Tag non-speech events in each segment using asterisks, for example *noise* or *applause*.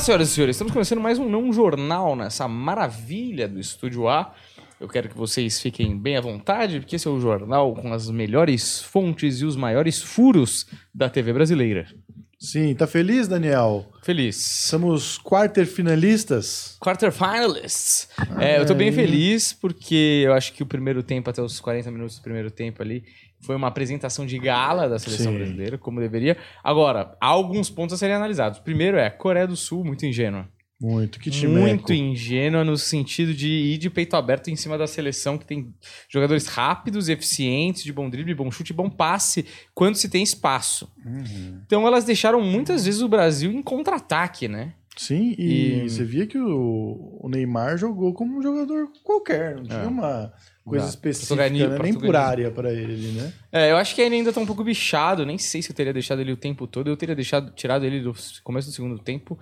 Senhoras e senhores. Estamos começando mais um Não Jornal nessa maravilha do Estúdio A. Eu quero que vocês fiquem bem à vontade, porque esse é o jornal com as melhores fontes e os maiores furos da TV brasileira. Sim, tá feliz, Daniel? Feliz. Somos quarter finalistas. Quarter finalists. É, eu tô bem feliz porque eu acho que o primeiro tempo, até os 40 minutos do primeiro tempo ali, foi uma apresentação de gala da seleção Sim. brasileira, como deveria. Agora, há alguns pontos a serem analisados. Primeiro é Coreia do Sul, muito ingênua. Muito, que time muito ingênua no sentido de ir de peito aberto em cima da seleção que tem jogadores rápidos, eficientes, de bom drible, bom chute, bom passe, quando se tem espaço. Uhum. Então elas deixaram muitas vezes o Brasil em contra-ataque, né? Sim, e, E- você via que o, Neymar jogou como um jogador qualquer, não tinha É. uma coisa Exato. específica, Portugali- né? nem por área pra ele, né? É, eu acho que ele ainda tá um pouco bichado, nem sei se eu teria deixado ele o tempo todo, eu teria deixado, tirado ele do começo do segundo tempo.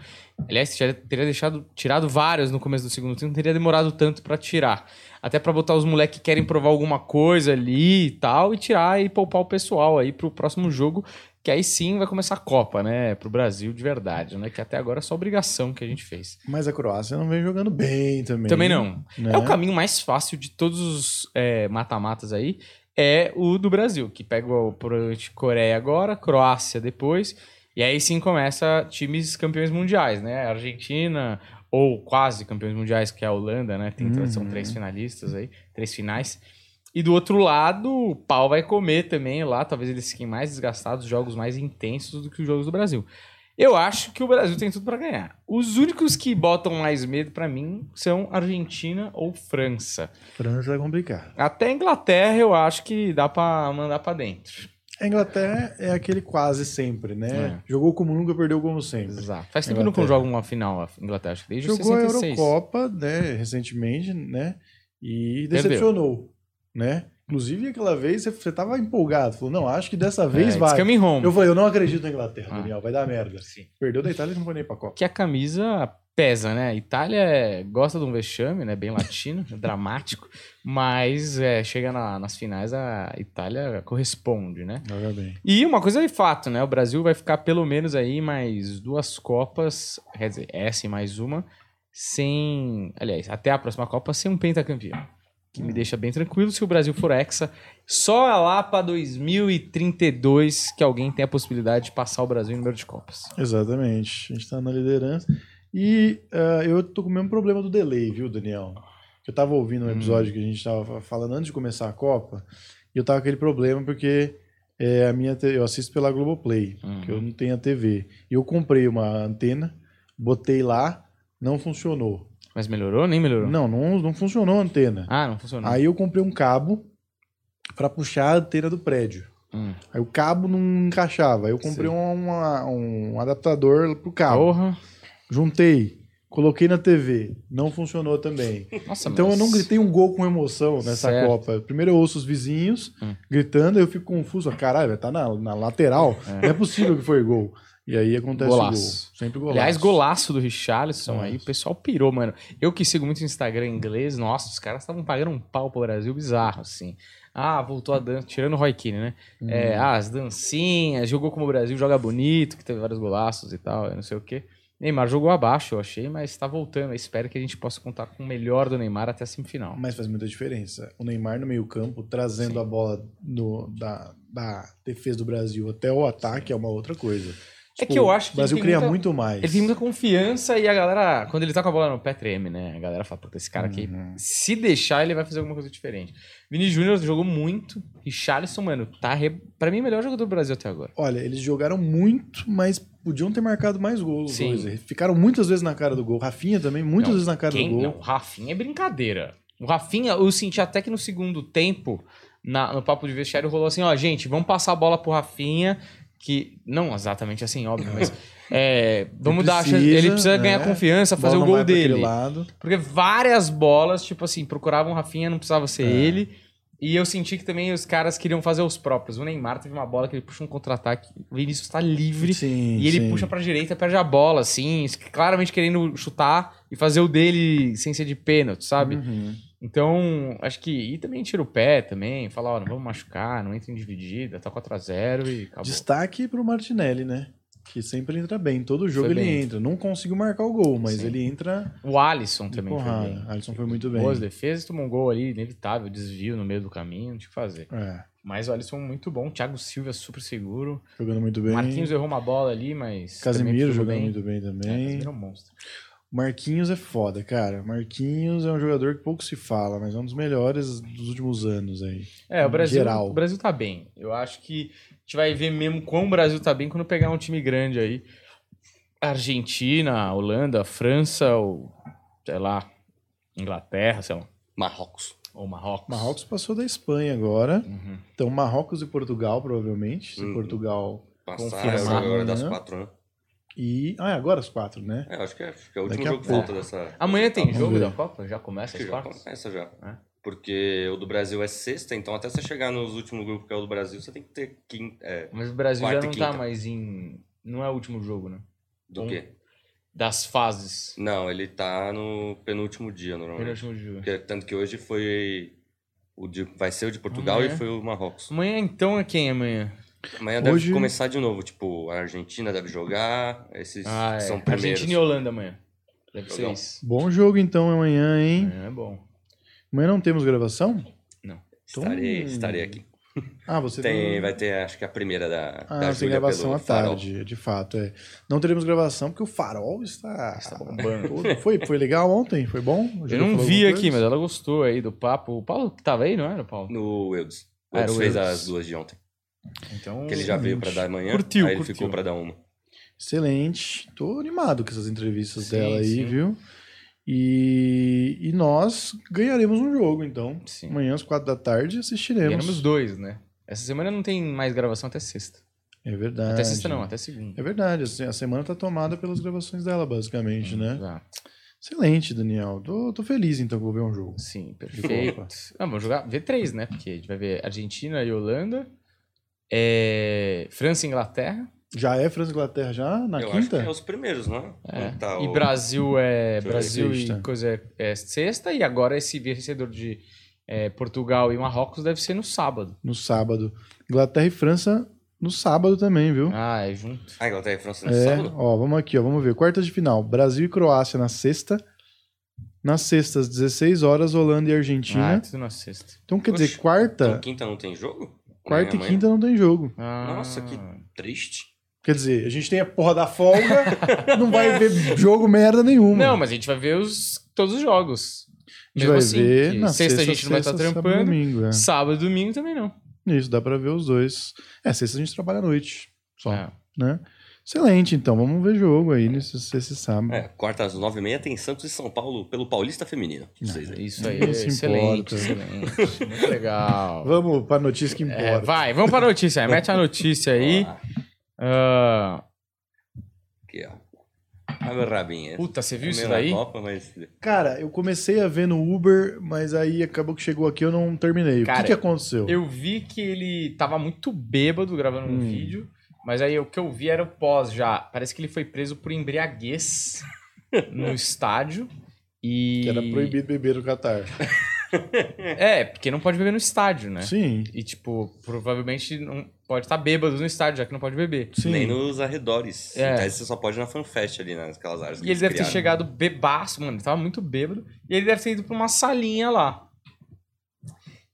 Aliás, teria teria deixado, tirado vários no começo do segundo tempo, não teria demorado tanto pra tirar. Até pra botar os moleques que querem provar alguma coisa ali e tal, e tirar e poupar o pessoal aí pro próximo jogo, que aí sim vai começar a Copa, né? Pro Brasil de verdade, né? Que até agora é só obrigação que a gente fez. Mas a Croácia não vem jogando bem também. Também não. né? É o caminho mais fácil de todos os é, mata-matas aí. É o do Brasil, que pega o Coreia agora, Croácia depois. E aí sim começa times campeões mundiais, né? Argentina, ou quase campeões mundiais, que é a Holanda, né? Tem, São Uhum. três finalistas aí, três finais. E do outro lado, o pau vai comer também lá. Talvez eles fiquem mais desgastados, jogos mais intensos do que os jogos do Brasil. Eu acho que o Brasil tem tudo pra ganhar. Os únicos que botam mais medo pra mim são Argentina ou França. França é complicado. Até a Inglaterra eu acho que dá pra mandar pra dentro. A Inglaterra é aquele quase sempre, né? Jogou como nunca, perdeu como sempre. Exato. Faz tempo que não joga uma final a Inglaterra, acho que desde Jogou a 66. Eurocopa, né, recentemente, né? E Perdeu. Né? Inclusive, aquela vez você, tava empolgado. Falou, não, acho que dessa É, vez it's vai. Eu falei, eu não acredito na Inglaterra, Ah. Daniel, vai dar merda. Sim. Perdeu da Itália e não foi nem pra Copa. Que a camisa pesa, né? A Itália é- gosta de um vexame, né? Bem latino, *laughs* dramático. Mas é, chega na- nas finais, a Itália corresponde, né? Joga bem. E uma coisa de fato, né? O Brasil vai ficar pelo menos aí mais duas Copas, quer dizer, essa e mais uma, sem. Aliás, até a próxima Copa, sem um pentacampeão. Que me deixa bem tranquilo se o Brasil for hexa. Só lá pra 2032 que alguém tem a possibilidade de passar o Brasil em número de Copas. Exatamente. A gente tá na liderança. E ah, eu tô com o mesmo problema do delay, viu, Daniel? Eu tava ouvindo um Hum. episódio que a gente tava falando antes de começar a Copa, e eu tava com aquele problema porque é, a minha eu assisto pela Globoplay, Uhum. que eu não tenho a TV. E eu comprei uma antena, botei lá, não funcionou. Mas melhorou? Nem melhorou? Não, não, não funcionou a antena. Ah, não funcionou. Aí eu comprei um cabo pra puxar a antena do prédio. Hum. Aí o cabo não encaixava. Aí eu comprei um, uma- um adaptador pro cabo. Porra. Juntei, coloquei na TV, não funcionou também. *laughs* Nossa, Então mas- eu não gritei um gol com emoção nessa Certo. Copa. Primeiro eu ouço os vizinhos Hum. gritando, aí eu fico confuso. Caralho, tá na, na lateral. É. Não é possível que foi gol. E aí acontece Golaço. o gol. Sempre golaço. Aliás, golaço do Richarlison aí, o pessoal pirou, mano. Eu que sigo muito no Instagram em inglês, nossa, os caras estavam pagando um pau pro Brasil bizarro, assim. Ah, voltou a dança, tirando o Roy Keane, né? Uhum. É, ah, as dancinhas, jogou como o Brasil, joga bonito, que teve vários golaços e tal, não sei o quê. Neymar jogou abaixo, eu achei, mas tá voltando. Eu espero que a gente possa contar com o melhor do Neymar até a semifinal. Mas faz muita diferença. O Neymar no meio-campo, trazendo Sim. a bola no- da, da defesa do Brasil até o ataque, é uma outra coisa. É que eu acho que O Brasil cria muita- muito mais. Ele tem muita confiança e a galera, quando ele tá com a bola no pé, treme, né? A galera fala, puta, esse cara aqui, Uhum. se deixar, ele vai fazer alguma coisa diferente. Vini Júnior jogou muito. E Charleston, mano, tá, re... pra mim, o melhor jogador do Brasil até agora. Olha, eles jogaram muito, mas podiam ter marcado mais gols. Sim. dois. Ficaram muitas vezes na cara do gol. Rafinha também, muitas Não, vezes na cara Quem? do gol. Não, o Rafinha é brincadeira. O Rafinha, eu senti até que no segundo tempo, na- no papo de vestiário, rolou assim, ó, gente, vamos passar a bola pro Rafinha, que, não exatamente assim, óbvio, mas *laughs* é, vamos dar a chance, precisa, ele precisa né? ganhar confiança, fazer o gol dele. Porque várias bolas, tipo assim, procuravam o Rafinha, não precisava ser É. ele. E eu senti que também os caras queriam fazer os próprios. O Neymar teve uma bola que ele puxa um contra-ataque, o Vinícius tá livre. Sim, E ele sim. puxa pra direita, perde a bola, assim, claramente querendo chutar e fazer o dele sem ser de pênalti, sabe? Uhum. Então, acho que. E também tira o pé também, fala, ó, não vamos machucar, não entra em dividida, tá 4x0 e acabou. Destaque pro Martinelli, né? que sempre entra bem. Todo jogo Foi ele bem. entra. Não conseguiu marcar o gol, mas Sim. ele entra O Alisson também foi porrada. bem. Alisson foi muito bem. Boas defesas, tomou um gol ali, inevitável, desvio no meio do caminho, não tinha o que fazer. É, Mas o Alisson muito bom, Thiago Silva super seguro. jogando muito bem. Marquinhos errou uma bola ali, mas. Casemiro jogando muito bem É, também. Casemiro é um monstro. Marquinhos é foda, cara. Marquinhos é um jogador que pouco se fala, mas é um dos melhores dos últimos anos aí. É, o Brasil, geral. o Brasil tá bem. Eu acho que a gente vai ver mesmo como o Brasil tá bem quando pegar um time grande aí. Argentina, Holanda, França, ou sei lá, Inglaterra, sei lá, Marrocos. ou Marrocos. Marrocos passou da Espanha agora. Uhum. Então, Marrocos e Portugal, provavelmente. Se Uhum. Portugal. Passar Confirmar, agora das quatro, né? E. Ah, é agora os quatro, né? É, acho que é, acho que é o último Daqui jogo que falta dessa. Amanhã tem jogo ver. da Copa? Já começa Acho as que já quartas? começa já. É. Porque o do Brasil é sexta, então até você chegar nos últimos grupos que é o do Brasil, você tem que ter quinta. É, Mas o Brasil já não tá mais em. Não é o último jogo, né? do Um- quê? Das fases. Não, ele tá no penúltimo dia, normalmente. último jogo. Porque, tanto que hoje foi. O de, vai ser o de Portugal Amanhã. e foi o Marrocos. Amanhã então é quem amanhã? Amanhã deve Hoje- começar de novo. Tipo, a Argentina deve jogar. Esses Ah, é. são primeiros. Argentina e Holanda amanhã. Deve ser isso. Bom jogo então amanhã, hein? Amanhã é bom. Amanhã não temos gravação? Estarei, Então- estarei aqui. *laughs* Ah, você Tem, vai ter, acho que a primeira da, Ah, da tem gravação pelo à Farol. tarde, de fato, é. Não teremos gravação porque o farol está, Está bombando. Foi, foi legal ontem? Foi bom? Eu não vi aqui, coisa? mas ela gostou aí do papo. O Paulo que tava aí, não era, Paulo? No Eudes. O Ah, era Eudes o fez Eudes. as duas de ontem. Então. Que ele já veio pra dar amanhã. Curtiu, aí ele curtiu. ficou pra dar uma. Excelente. Tô animado com essas entrevistas Sim, dela aí, sim. viu? E, e nós ganharemos um jogo, então. Sim. Amanhã às quatro da tarde assistiremos. Ganhamos dois, né? Essa semana não tem mais gravação até sexta. É verdade. Até sexta não, até segunda. É verdade. assim, A semana tá tomada pelas gravações dela, basicamente, né? Exato. Excelente, Daniel. Tô, tô feliz, então, que vou ver um jogo. Sim, perfeito. Ah, vamos jogar V3, né? Porque a gente vai ver Argentina e Holanda. É, França e Inglaterra. Já é França e Inglaterra já? Na Eu acho que quinta? é os primeiros, não é? Tá E o- Brasil é. Brasil Sexta. e coisa é, é sexta. E agora esse vencedor de é, Portugal e Marrocos deve ser no sábado. No sábado. Inglaterra e França no sábado também, viu? Ah, é junto. Ah, Inglaterra e França no É, sábado? ó, vamos aqui, ó, vamos ver. Quartas de final, Brasil e Croácia na sexta. Nas sextas, 16 horas, Holanda e Ah, é Argentina. tudo na sexta. então, quer Oxe, dizer, quarta, Então quinta não tem jogo? Quarta e Amanhã? quinta não tem jogo. Ah, Nossa, que triste. Quer dizer, a gente tem a porra da folga, *laughs* não vai ver jogo merda nenhuma. Não, mas a gente vai ver os, todos os jogos. a gente Mesmo vai assim, ver na sexta, a gente não vai estar sexta, sábado, trampando. domingo, é. Sábado e domingo também não. Isso, dá pra ver os dois. É, sexta a gente trabalha à noite, só, É. né? Excelente, então, vamos ver jogo aí nesse, esse sábado. É, quarta às nove e meia tem Santos e São Paulo pelo Paulista Feminino. Vocês aí. Isso aí é excelente, excelente. Muito legal. *laughs* Vamos pra notícia que importa. É, vai, vamos pra notícia. *laughs* Mete a notícia aí. Ah, Ah, aqui, ó. Abre o rabinho. puta, você viu É isso daí? Copa, mas... Cara, eu comecei a ver no Uber, mas aí acabou que chegou aqui eu não terminei. o Cara, que, que aconteceu? Eu vi que ele tava muito bêbado gravando um Hum. vídeo, mas aí o que eu vi era o pós já. Parece que ele foi preso por embriaguez *laughs* no estádio. E... Que era proibido beber no Catar. *laughs* É, porque não pode beber no estádio, né? Sim, E, tipo, provavelmente não pode estar bêbado no estádio, já que não pode beber. sim. Nem nos arredores. É. Tese, você só pode ir na FanFest ali, né, naquelas áreas. que E ele deve ter criaram. chegado bebaço, mano. Ele tava muito bêbado. E ele deve ter ido pra uma salinha lá.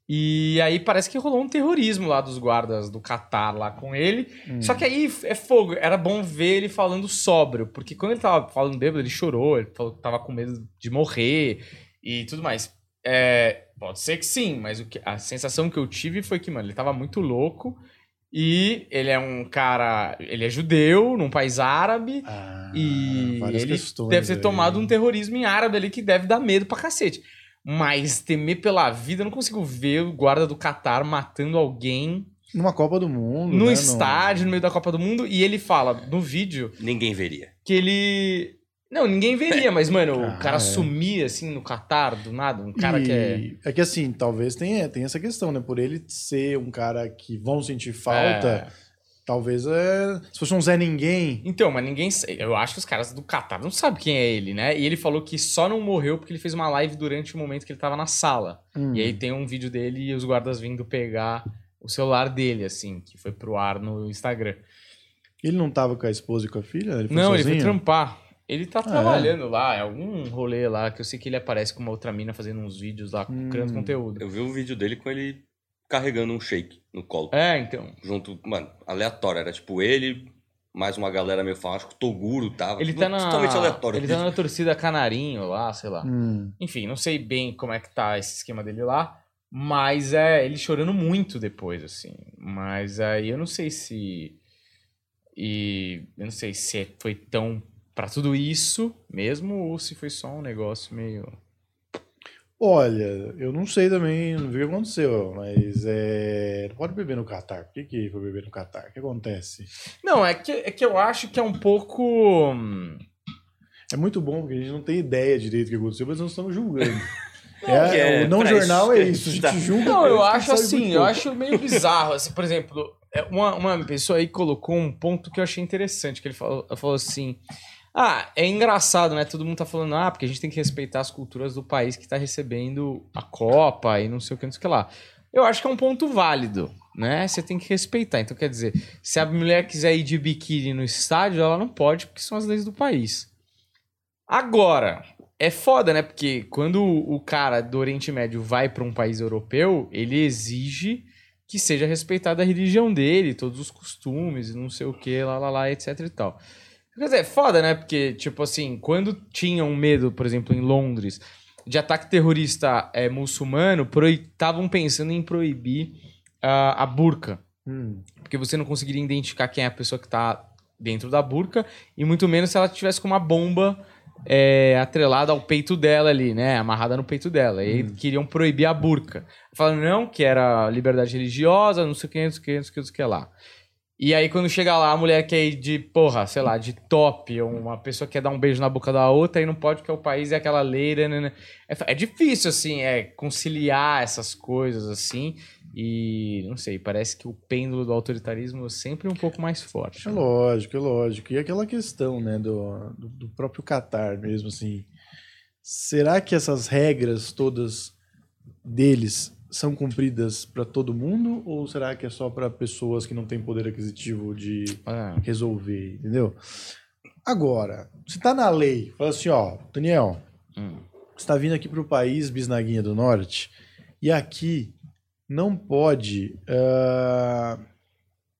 E aí parece que rolou um terrorismo lá dos guardas do Catar lá com ele. Hum. Só que aí é fogo. Era bom ver ele falando sóbrio. Porque quando ele tava falando bêbado, ele chorou. Ele falou que tava com medo de morrer e tudo mais. É, pode ser que sim, mas o que, a sensação que eu tive foi que, mano, ele tava muito louco. E ele é um cara. Ele é judeu, num país árabe. Ah, E ele deve ter aí. tomado um terrorismo em árabe ali que deve dar medo pra cacete. Mas temer pela vida, eu não consigo ver o guarda do Catar matando alguém Numa Copa do Mundo. no né, estádio, no meio da Copa do Mundo. E ele fala no vídeo Ninguém veria. que ele. Não, ninguém veria, mas, mano, Ah, o cara é. sumir assim no Catar, do nada. Um E cara que é. É que assim, talvez tenha, tenha essa questão, né? Por ele ser um cara que vão sentir falta, É. talvez é. Se fosse um Zé Ninguém. Então, mas ninguém. Eu acho que os caras do Catar não sabem quem é ele, né? E ele falou que só não morreu porque ele fez uma live durante o momento que ele tava na sala. hum, E aí tem um vídeo dele e os guardas vindo pegar o celular dele, assim, que foi pro ar no Instagram. Ele não tava com a esposa e com a filha? Ele foi Não, sozinho? ele foi trampar. Ele tá Ah, trabalhando lá, em algum rolê lá, que eu sei que ele aparece com uma outra mina fazendo uns vídeos lá, Hum. criando conteúdo. Eu vi um vídeo dele com ele carregando um shake no colo. É, então. Junto, mano, aleatório. Era tipo ele, mais uma galera meio falando, acho que o Toguro tava. Ele tá na. Totalmente aleatório. Ele tá na torcida Canarinho lá, sei lá. Hum. Enfim, não sei bem como é que tá esse esquema dele lá. Mas é ele chorando muito depois, assim. Mas aí eu não sei se. E eu não sei se foi tão pra tudo isso mesmo ou se foi só um negócio meio. Olha, eu não sei também, não vi o que aconteceu, mas é. Não pode beber no Catar. Por que, que foi beber no Catar? O que acontece? Não, é que, é que eu acho que é um pouco. hum, É muito bom, porque a gente não tem ideia direito do que aconteceu, mas nós estamos julgando. *laughs* Não, é, é o não jornal isso é isso, a gente tá. julga. Não, eu acho assim, eu pouco. acho meio bizarro. Assim, por exemplo, é, uma, uma pessoa aí colocou um ponto que eu achei interessante, que ele falou, falou assim. Ah, é engraçado, né? Todo mundo tá falando, ah, porque a gente tem que respeitar as culturas do país que tá recebendo a Copa e não sei o que, não sei o que lá. Eu acho que é um ponto válido, né? Você tem que respeitar. Então, quer dizer, se a mulher quiser ir de biquíni no estádio, ela não pode, porque são as leis do país. Agora, é foda, né? Porque quando o cara do Oriente Médio vai pra um país europeu, ele exige que seja respeitada a religião dele, todos os costumes, não sei o que, lá, lá, lá, etc e tal. Quer dizer, é foda, né? Porque, tipo assim, quando tinham medo, por exemplo, em Londres, de ataque terrorista é, muçulmano, estavam pensando em proibir ah, a burca. Hum. Porque você não conseguiria identificar quem é a pessoa que tá dentro da burca, e muito menos se ela tivesse com uma bomba é, atrelada ao peito dela ali, né? Amarrada no peito dela. E aí queriam proibir a burca. Falando, não, que era liberdade religiosa, não sei o que, não sei o que, não sei o que, não sei o que lá. E aí, quando chega lá, a mulher quer ir de, porra, sei lá, de top, ou uma pessoa quer dar um beijo na boca da outra e não pode porque o país é aquela lei, né, né, né. É, é difícil, assim, é conciliar essas coisas, assim, e não sei, parece que o pêndulo do autoritarismo é sempre um pouco mais forte. É né? lógico, é lógico. E aquela questão, né, do, do, do próprio Catar mesmo, assim. Será que essas regras todas deles são cumpridas para todo mundo ou será que é só para pessoas que não têm poder aquisitivo de É. resolver, entendeu? Agora, se tá na lei, fala assim, ó, Daniel, Hum. você tá vindo aqui pro país Bisnaguinha do Norte e aqui não pode ah,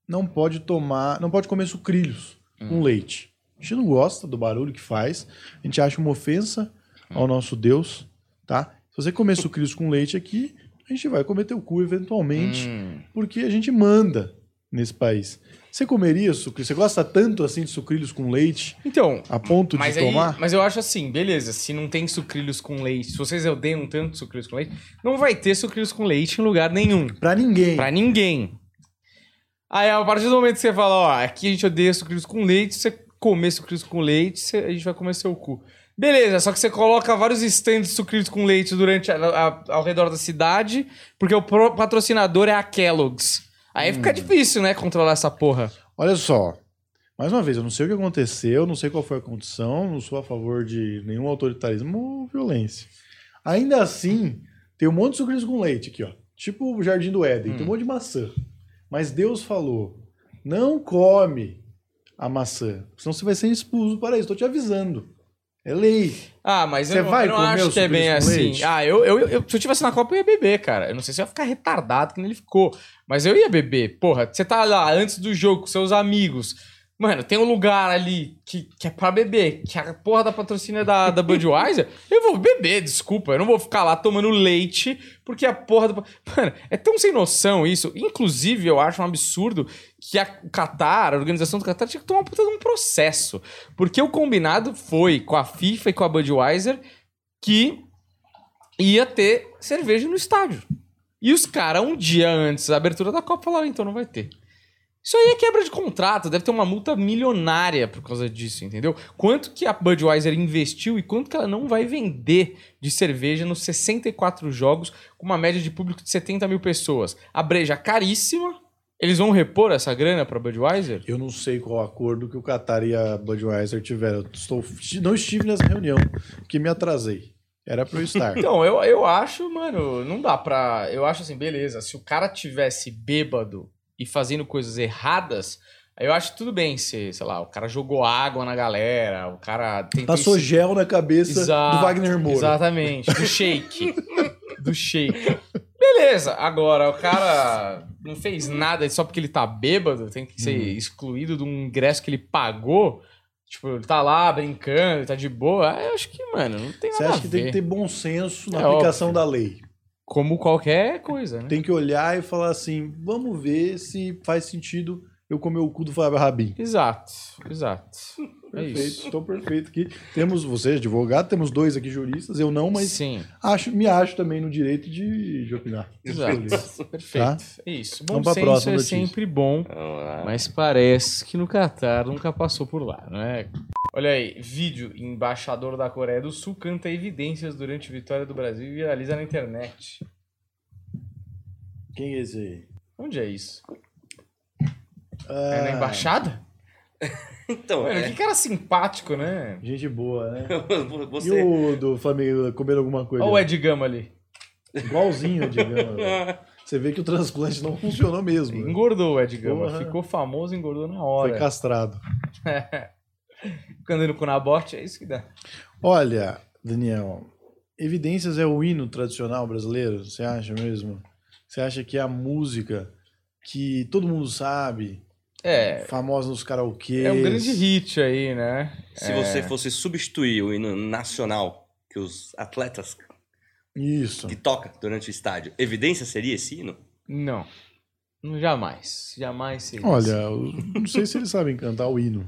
não pode tomar, não pode comer sucrilhos com leite. A gente não gosta do barulho que faz, a gente acha uma ofensa ao nosso Deus, tá? Se você comer sucrilhos com leite aqui, a gente vai comer teu cu eventualmente Hum. porque a gente manda nesse país. Você comeria sucrilhos? Você gosta tanto assim de sucrilhos com leite Então, a ponto mas, de aí, tomar? mas eu acho assim, beleza, se não tem sucrilhos com leite, se vocês odeiam tanto sucrilhos com leite, não vai ter sucrilhos com leite em lugar nenhum. Pra ninguém. Pra ninguém. Aí, a partir do momento que você fala, ó, aqui a gente odeia sucrilhos com leite, se você comer sucrilhos com leite, você- a gente vai comer seu cu. Beleza, só que você coloca vários stands de sucrilhos com leite durante a- a- ao redor da cidade, porque o patrocinador é a Kellogg's. Aí fica difícil, né, controlar essa porra. Olha só. Mais uma vez, eu não sei o que aconteceu, não sei qual foi a condição, não sou a favor de nenhum autoritarismo ou violência. Ainda assim, tem um monte de sucrilhos com leite aqui, ó. Tipo o Jardim do Éden, Hum. tem um monte de maçã. Mas Deus falou: não come a maçã, senão você vai ser expulso do paraíso. Tô te avisando. É lei. Ah, mas Você eu, não- vai eu não acho que é bem assim. leite? Ah, eu, eu, eu- se eu tivesse na Copa, eu ia beber, cara. Eu não sei se eu ia ficar retardado que nem ele ficou. Mas eu ia beber. Porra, você tá lá antes do jogo com seus amigos. Mano, tem um lugar ali que, que é pra beber, que a porra da patrocínio é da, da Budweiser. eu vou beber, desculpa. Eu não vou ficar lá tomando leite, porque a porra do. Mano, é tão sem noção isso. Inclusive, eu acho um absurdo que a o Qatar, a organização do Qatar, tinha que tomar puta de um processo. Porque o combinado foi com a FIFA e com a Budweiser que ia ter cerveja no estádio. E os caras, um dia antes da abertura da Copa, falaram, então não vai ter. Isso aí é quebra de contrato, deve ter uma multa milionária por causa disso, entendeu? Quanto que a Budweiser investiu e quanto que ela não vai vender de cerveja nos 64 jogos, com uma média de público de 70 mil pessoas. A breja caríssima, eles vão repor essa grana pra Budweiser? Eu não sei qual acordo que o Qatar e a Budweiser tiveram. Eu estou, não estive nessa reunião, porque me atrasei. Era pra eu estar. *laughs* Então, eu, eu acho, mano, não dá pra. Eu acho assim, beleza. Se o cara tivesse bêbado e fazendo coisas erradas, eu acho tudo bem se, sei lá, o cara jogou água na galera, o cara Passou gel na cabeça Exato, do Wagner Moura. Exatamente, do *laughs* shake. do shake. Beleza, agora o cara não fez nada só porque ele tá bêbado, tem que ser Uhum. excluído de um ingresso que ele pagou. Tipo, ele tá lá brincando, ele tá de boa. Eu acho que, mano, não tem Você nada acha a que ver. tem que ter bom senso na É aplicação da lei? Como qualquer coisa, né? Tem que olhar e falar assim, vamos ver se faz sentido eu comer o cu do Fábio Rabin. Exato, exato. É Perfeito, isso. estou perfeito aqui. Temos você, advogado, temos dois aqui juristas, eu não, mas Sim, acho, me acho também no direito de, de opinar. exato. Perfeito. É isso. Bom Vamos senso próxima é notícia. sempre bom. Mas parece que no Catar nunca passou por lá, não é? Olha aí, vídeo. Embaixador da Coreia do Sul canta evidências durante vitória do Brasil e viraliza na internet. Quem é esse aí? Onde é isso? Ah, É na embaixada? *laughs* Então, Mano, é. que cara simpático, né? Gente boa, né? *laughs* E Você. o do Flamengo comendo alguma coisa? Olha o Ed Gama ali. Igualzinho, digamos. *laughs* Você vê que o transplante não funcionou mesmo. né? Engordou o Ed Gama. Porra. Ficou famoso, engordou na Foi hora. castrado. Ficando com o Nabote, é isso que dá. Olha, Daniel, Evidências é o hino tradicional brasileiro? Você acha mesmo? Você acha que é a música que todo mundo sabe, É, famosa nos karaokês? é um grande hit aí, né? Se você fosse substituir o hino nacional que os atletas Isso. que toca durante o estádio, evidência seria esse hino? Não. Jamais. Jamais seria Olha, isso. eu não sei se eles sabem cantar o hino.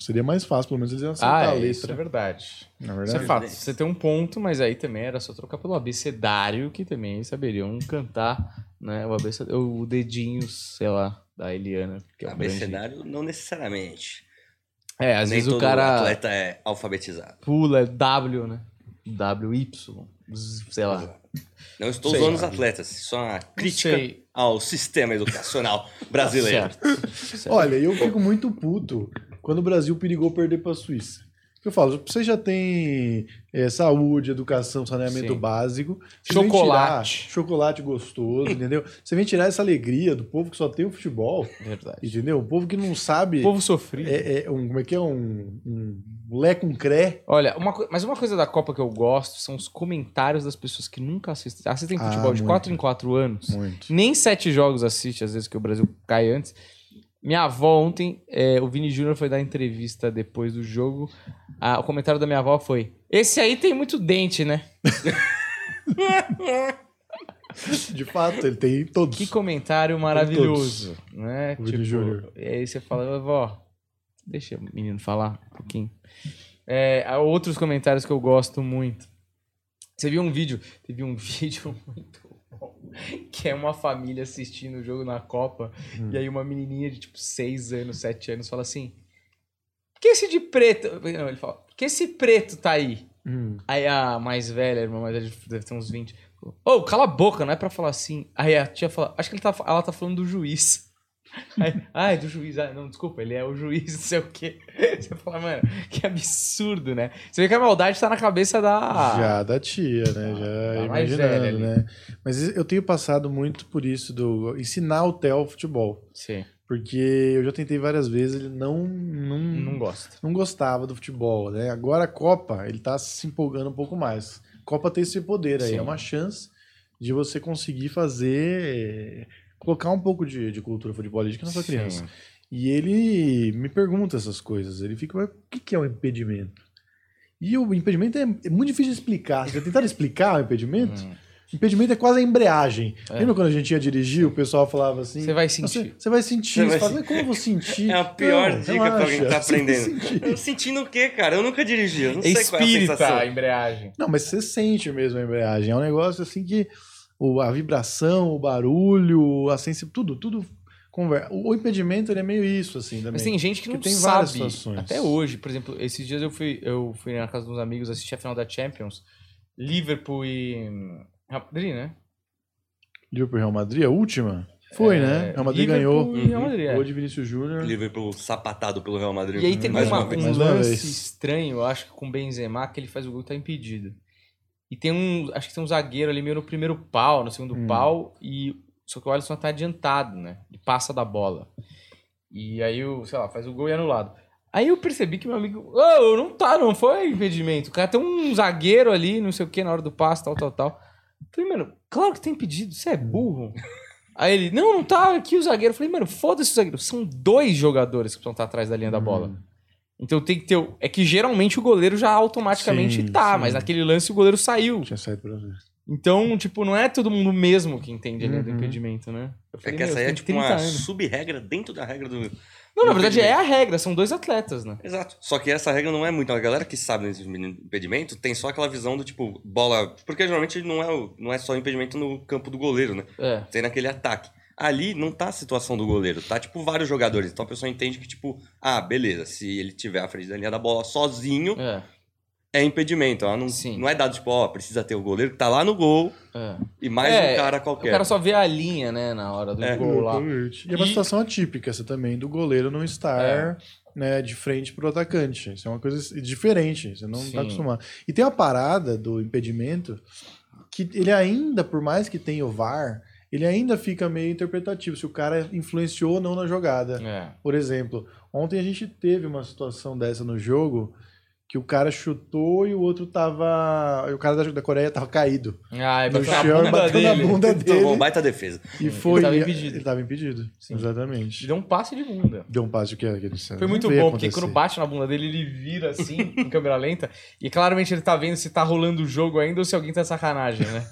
Seria mais fácil, pelo menos eles iam acertar Ah, a é, isso é letra. verdade. Na Isso é verdade. fato. Você tem um ponto, mas aí também era só trocar pelo abecedário, que também saberiam cantar, né? O, abecedário, o dedinho, sei lá, da Eliana. Que é Abecedário, não necessariamente. É, às Nem vezes todo o cara atleta é alfabetizado. pula é W, né? WY, sei lá. *laughs* Não estou Sei, usando os atletas, só uma Não crítica sei. ao sistema educacional *laughs* brasileiro. Certo. Certo. Olha, eu fico muito puto quando o Brasil perigou perder para a Suíça. Eu falo, você já tem é, saúde, educação, saneamento Sim. básico. Você Chocolate. tirar chocolate gostoso, entendeu? Você vem tirar essa alegria do povo que só tem o futebol, Verdade. entendeu? O povo que não sabe. O povo sofrido. É, é um, como é que é? Um, um lé com cré. Olha, uma, mas uma coisa da Copa que eu gosto são os comentários das pessoas que nunca assistem. Assistem Ah, futebol de muito. 4 em 4 anos. Muito. Nem sete jogos assiste, às vezes que o Brasil cai antes. Minha avó ontem, é, o Vini Júnior foi dar entrevista depois do jogo. Ah, o comentário da minha avó foi: Esse aí tem muito dente, né? *laughs* De fato, ele tem todos. Que comentário maravilhoso, né? O Vini Júnior. e aí você fala, vó, deixa o menino falar um pouquinho. É, há outros comentários que eu gosto muito. Você viu um vídeo? Teve um *laughs* vídeo muito *laughs* que é uma família assistindo o jogo na Copa, Hum. e aí uma menininha de tipo 6 anos, 7 anos fala assim: Por que esse de preto? Não, ele fala: Por que esse preto tá aí? Hum. Aí a mais velha, a irmã mais velha, deve ter uns 20. falou, Ô, cala a boca, não é pra falar assim. Aí a tia fala, acho que tá, ela tá falando do juiz. Aí, Ai, do juiz. Ah, não, desculpa, ele é o juiz, *laughs* não sei o quê. Você fala, mano, que absurdo, né? Você vê que a maldade tá na cabeça da. Já da tia, né? Já Ah, mais imaginando, né? Mas eu tenho passado muito por isso do ensinar o Theo futebol. Sim, Porque eu já tentei várias vezes, ele não, não, não gosta. não gostava do futebol, né? Agora a Copa, ele tá se empolgando um pouco mais. Copa tem esse poder aí, Sim. é uma chance de você conseguir fazer, colocar um pouco de, de cultura futebolística na sua criança. Sim. E ele me pergunta essas coisas, ele fica, mas o que que é um impedimento? E o impedimento é, é muito difícil de explicar. Vocês já tentaram explicar o impedimento? Hum. Impedimento é quase a embreagem. É. Lembra quando a gente ia dirigir, o pessoal falava assim... Você vai Você, sentir. você vai sentir. Você Você, vai fala, mas como eu vou sentir? *laughs* É a pior Não, dica pra alguém que tá relaxa, *laughs* você aprendendo. Eu sentindo o quê, cara? Eu nunca dirigi, eu não É sei qual é a espírita sensação. a embreagem. Não, mas você sente mesmo a embreagem. É um negócio assim que o, a vibração, o barulho, a sensibilidade, tudo, tudo conversa. O, o impedimento ele é meio isso, assim, também. Mas tem gente que não tem várias sabe. situações. Até hoje, por exemplo, esses dias eu fui, eu fui na casa dos amigos assistir a final da Champions. Liverpool e. Real Madrid, né? Liverpool e Real Madrid, a última? Foi, É, né? Real Madrid Liverpool ganhou. Real Madrid, é. Gol de Vinícius Júnior. Liverpool sapatado pelo Real Madrid. E aí teve uma- uma um lance estranho, eu acho que com o Benzema, que ele faz o gol e tá impedido. E tem um. Acho que tem um zagueiro ali meio no primeiro pau, no segundo Hum. pau, e. Só que o Alisson tá adiantado, né? Ele passa da bola. E aí, o, sei lá, faz o gol e é anulado. Aí eu percebi que meu amigo. Ô, não tá, não foi impedimento. O cara tem um zagueiro ali, não sei o que, na hora do passe, tal, tal, tal. Falei, mano, claro que tem impedido, você é burro. Aí ele, não, não tá aqui o zagueiro. Eu falei, mano, foda-se o zagueiro. São dois jogadores que precisam estar atrás da linha da bola. Hum. Então tem que ter. o- É que geralmente o goleiro já automaticamente Sim, tá, sim. mas naquele lance o goleiro saiu. Tinha saído pra ver. Então, tipo, não é todo mundo mesmo que entende a linha do Uhum. impedimento, né? É falei, que essa aí é tipo 30 uma anos. sub-regra dentro da regra do. Não, na verdade é a regra, são dois atletas, né? Exato. Só que essa regra não é muito. A galera que sabe desse impedimento tem só aquela visão do tipo, bola. Porque geralmente não é, o- não é só impedimento no campo do goleiro, né? É. Tem naquele ataque. Ali não tá a situação do goleiro, tá tipo vários jogadores. Então a pessoa entende que, tipo, ah, beleza, se ele tiver à frente da linha da bola sozinho, É. é impedimento. Ela não, Sim. não é dado, tipo, ó, precisa ter o goleiro que tá lá no gol é. e mais É, um cara O qualquer. cara só vê a linha, né, na hora do É. gol lá. Exatamente. E é uma E- situação atípica essa também, do goleiro não É. estar né, de frente pro atacante. Isso é uma coisa diferente, você não Sim. tá acostumado. E tem uma parada do impedimento que ele ainda, por mais que tenha o VAR, ele ainda fica meio interpretativo, se o cara influenciou ou não na jogada. É. Por exemplo, ontem a gente teve uma situação dessa no jogo que o cara chutou e o outro tava. O cara da, Coreia tava caído. Ah, é No na chão, bunda bateu na dele. bunda Então, bom, dele. baita defesa. E foi. tava impedido. Ele tava impedido. Sim. Exatamente. Ele deu um passe de bunda. Deu um passe que que ele Foi muito bom, porque quando bate na bunda dele, ele vira assim, em câmera lenta, e claramente ele tá vendo se tá rolando o jogo ainda ou se alguém tá de sacanagem, né?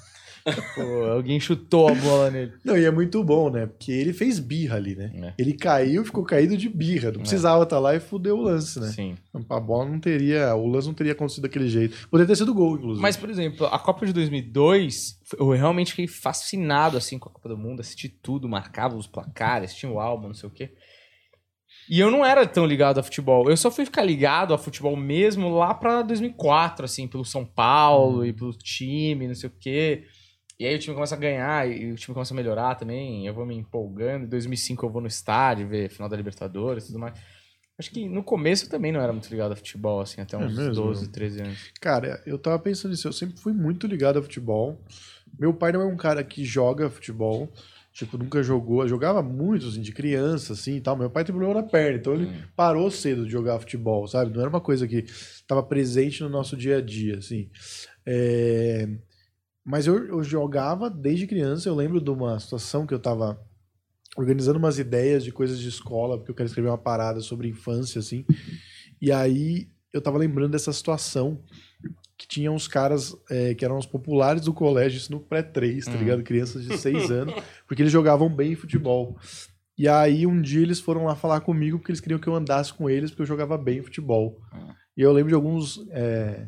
Pô, alguém chutou a bola nele. Não, e é muito bom, né? Porque ele fez birra ali, né? É. Ele caiu, ficou caído de birra. Não precisava estar lá e fudeu o lance, né? Sim. A bola não teria. O lance não teria acontecido daquele jeito. Poderia ter sido gol, inclusive. Mas, por exemplo, a Copa de 2002, eu realmente fiquei fascinado assim com a Copa do Mundo, assisti tudo, marcava os placares, tinha o álbum, não sei o quê. E eu não era tão ligado a futebol. Eu só fui ficar ligado a futebol mesmo lá pra 2004, assim, pelo São Paulo e pelo time, não sei o quê. E aí o time começa a ganhar e o time começa a melhorar também. Eu vou me empolgando. Em 2005 eu vou no estádio ver final da Libertadores e tudo mais. Acho que no começo eu também não era muito ligado a futebol, assim, até É uns mesmo? 12, 13 anos. Cara, eu tava pensando nisso. Eu sempre fui muito ligado a futebol. Meu pai não é um cara que joga futebol. Tipo, nunca jogou. Jogava muito, assim, de criança, assim e tal. Meu pai tem problema na perna, então ele parou cedo de jogar futebol, sabe? Não era uma coisa que estava presente no nosso dia a dia, assim. É, Mas eu, eu jogava desde criança. Eu lembro de uma situação que eu tava organizando umas ideias de coisas de escola, porque eu quero escrever uma parada sobre infância, assim. E aí eu tava lembrando dessa situação que tinha uns caras é, que eram os populares do colégio, isso no pré-3, tá Hum. ligado? Crianças de 6 *laughs* anos, porque eles jogavam bem futebol. E aí um dia eles foram lá falar comigo porque eles queriam que eu andasse com eles porque eu jogava bem futebol. Ah. E eu lembro de alguns é,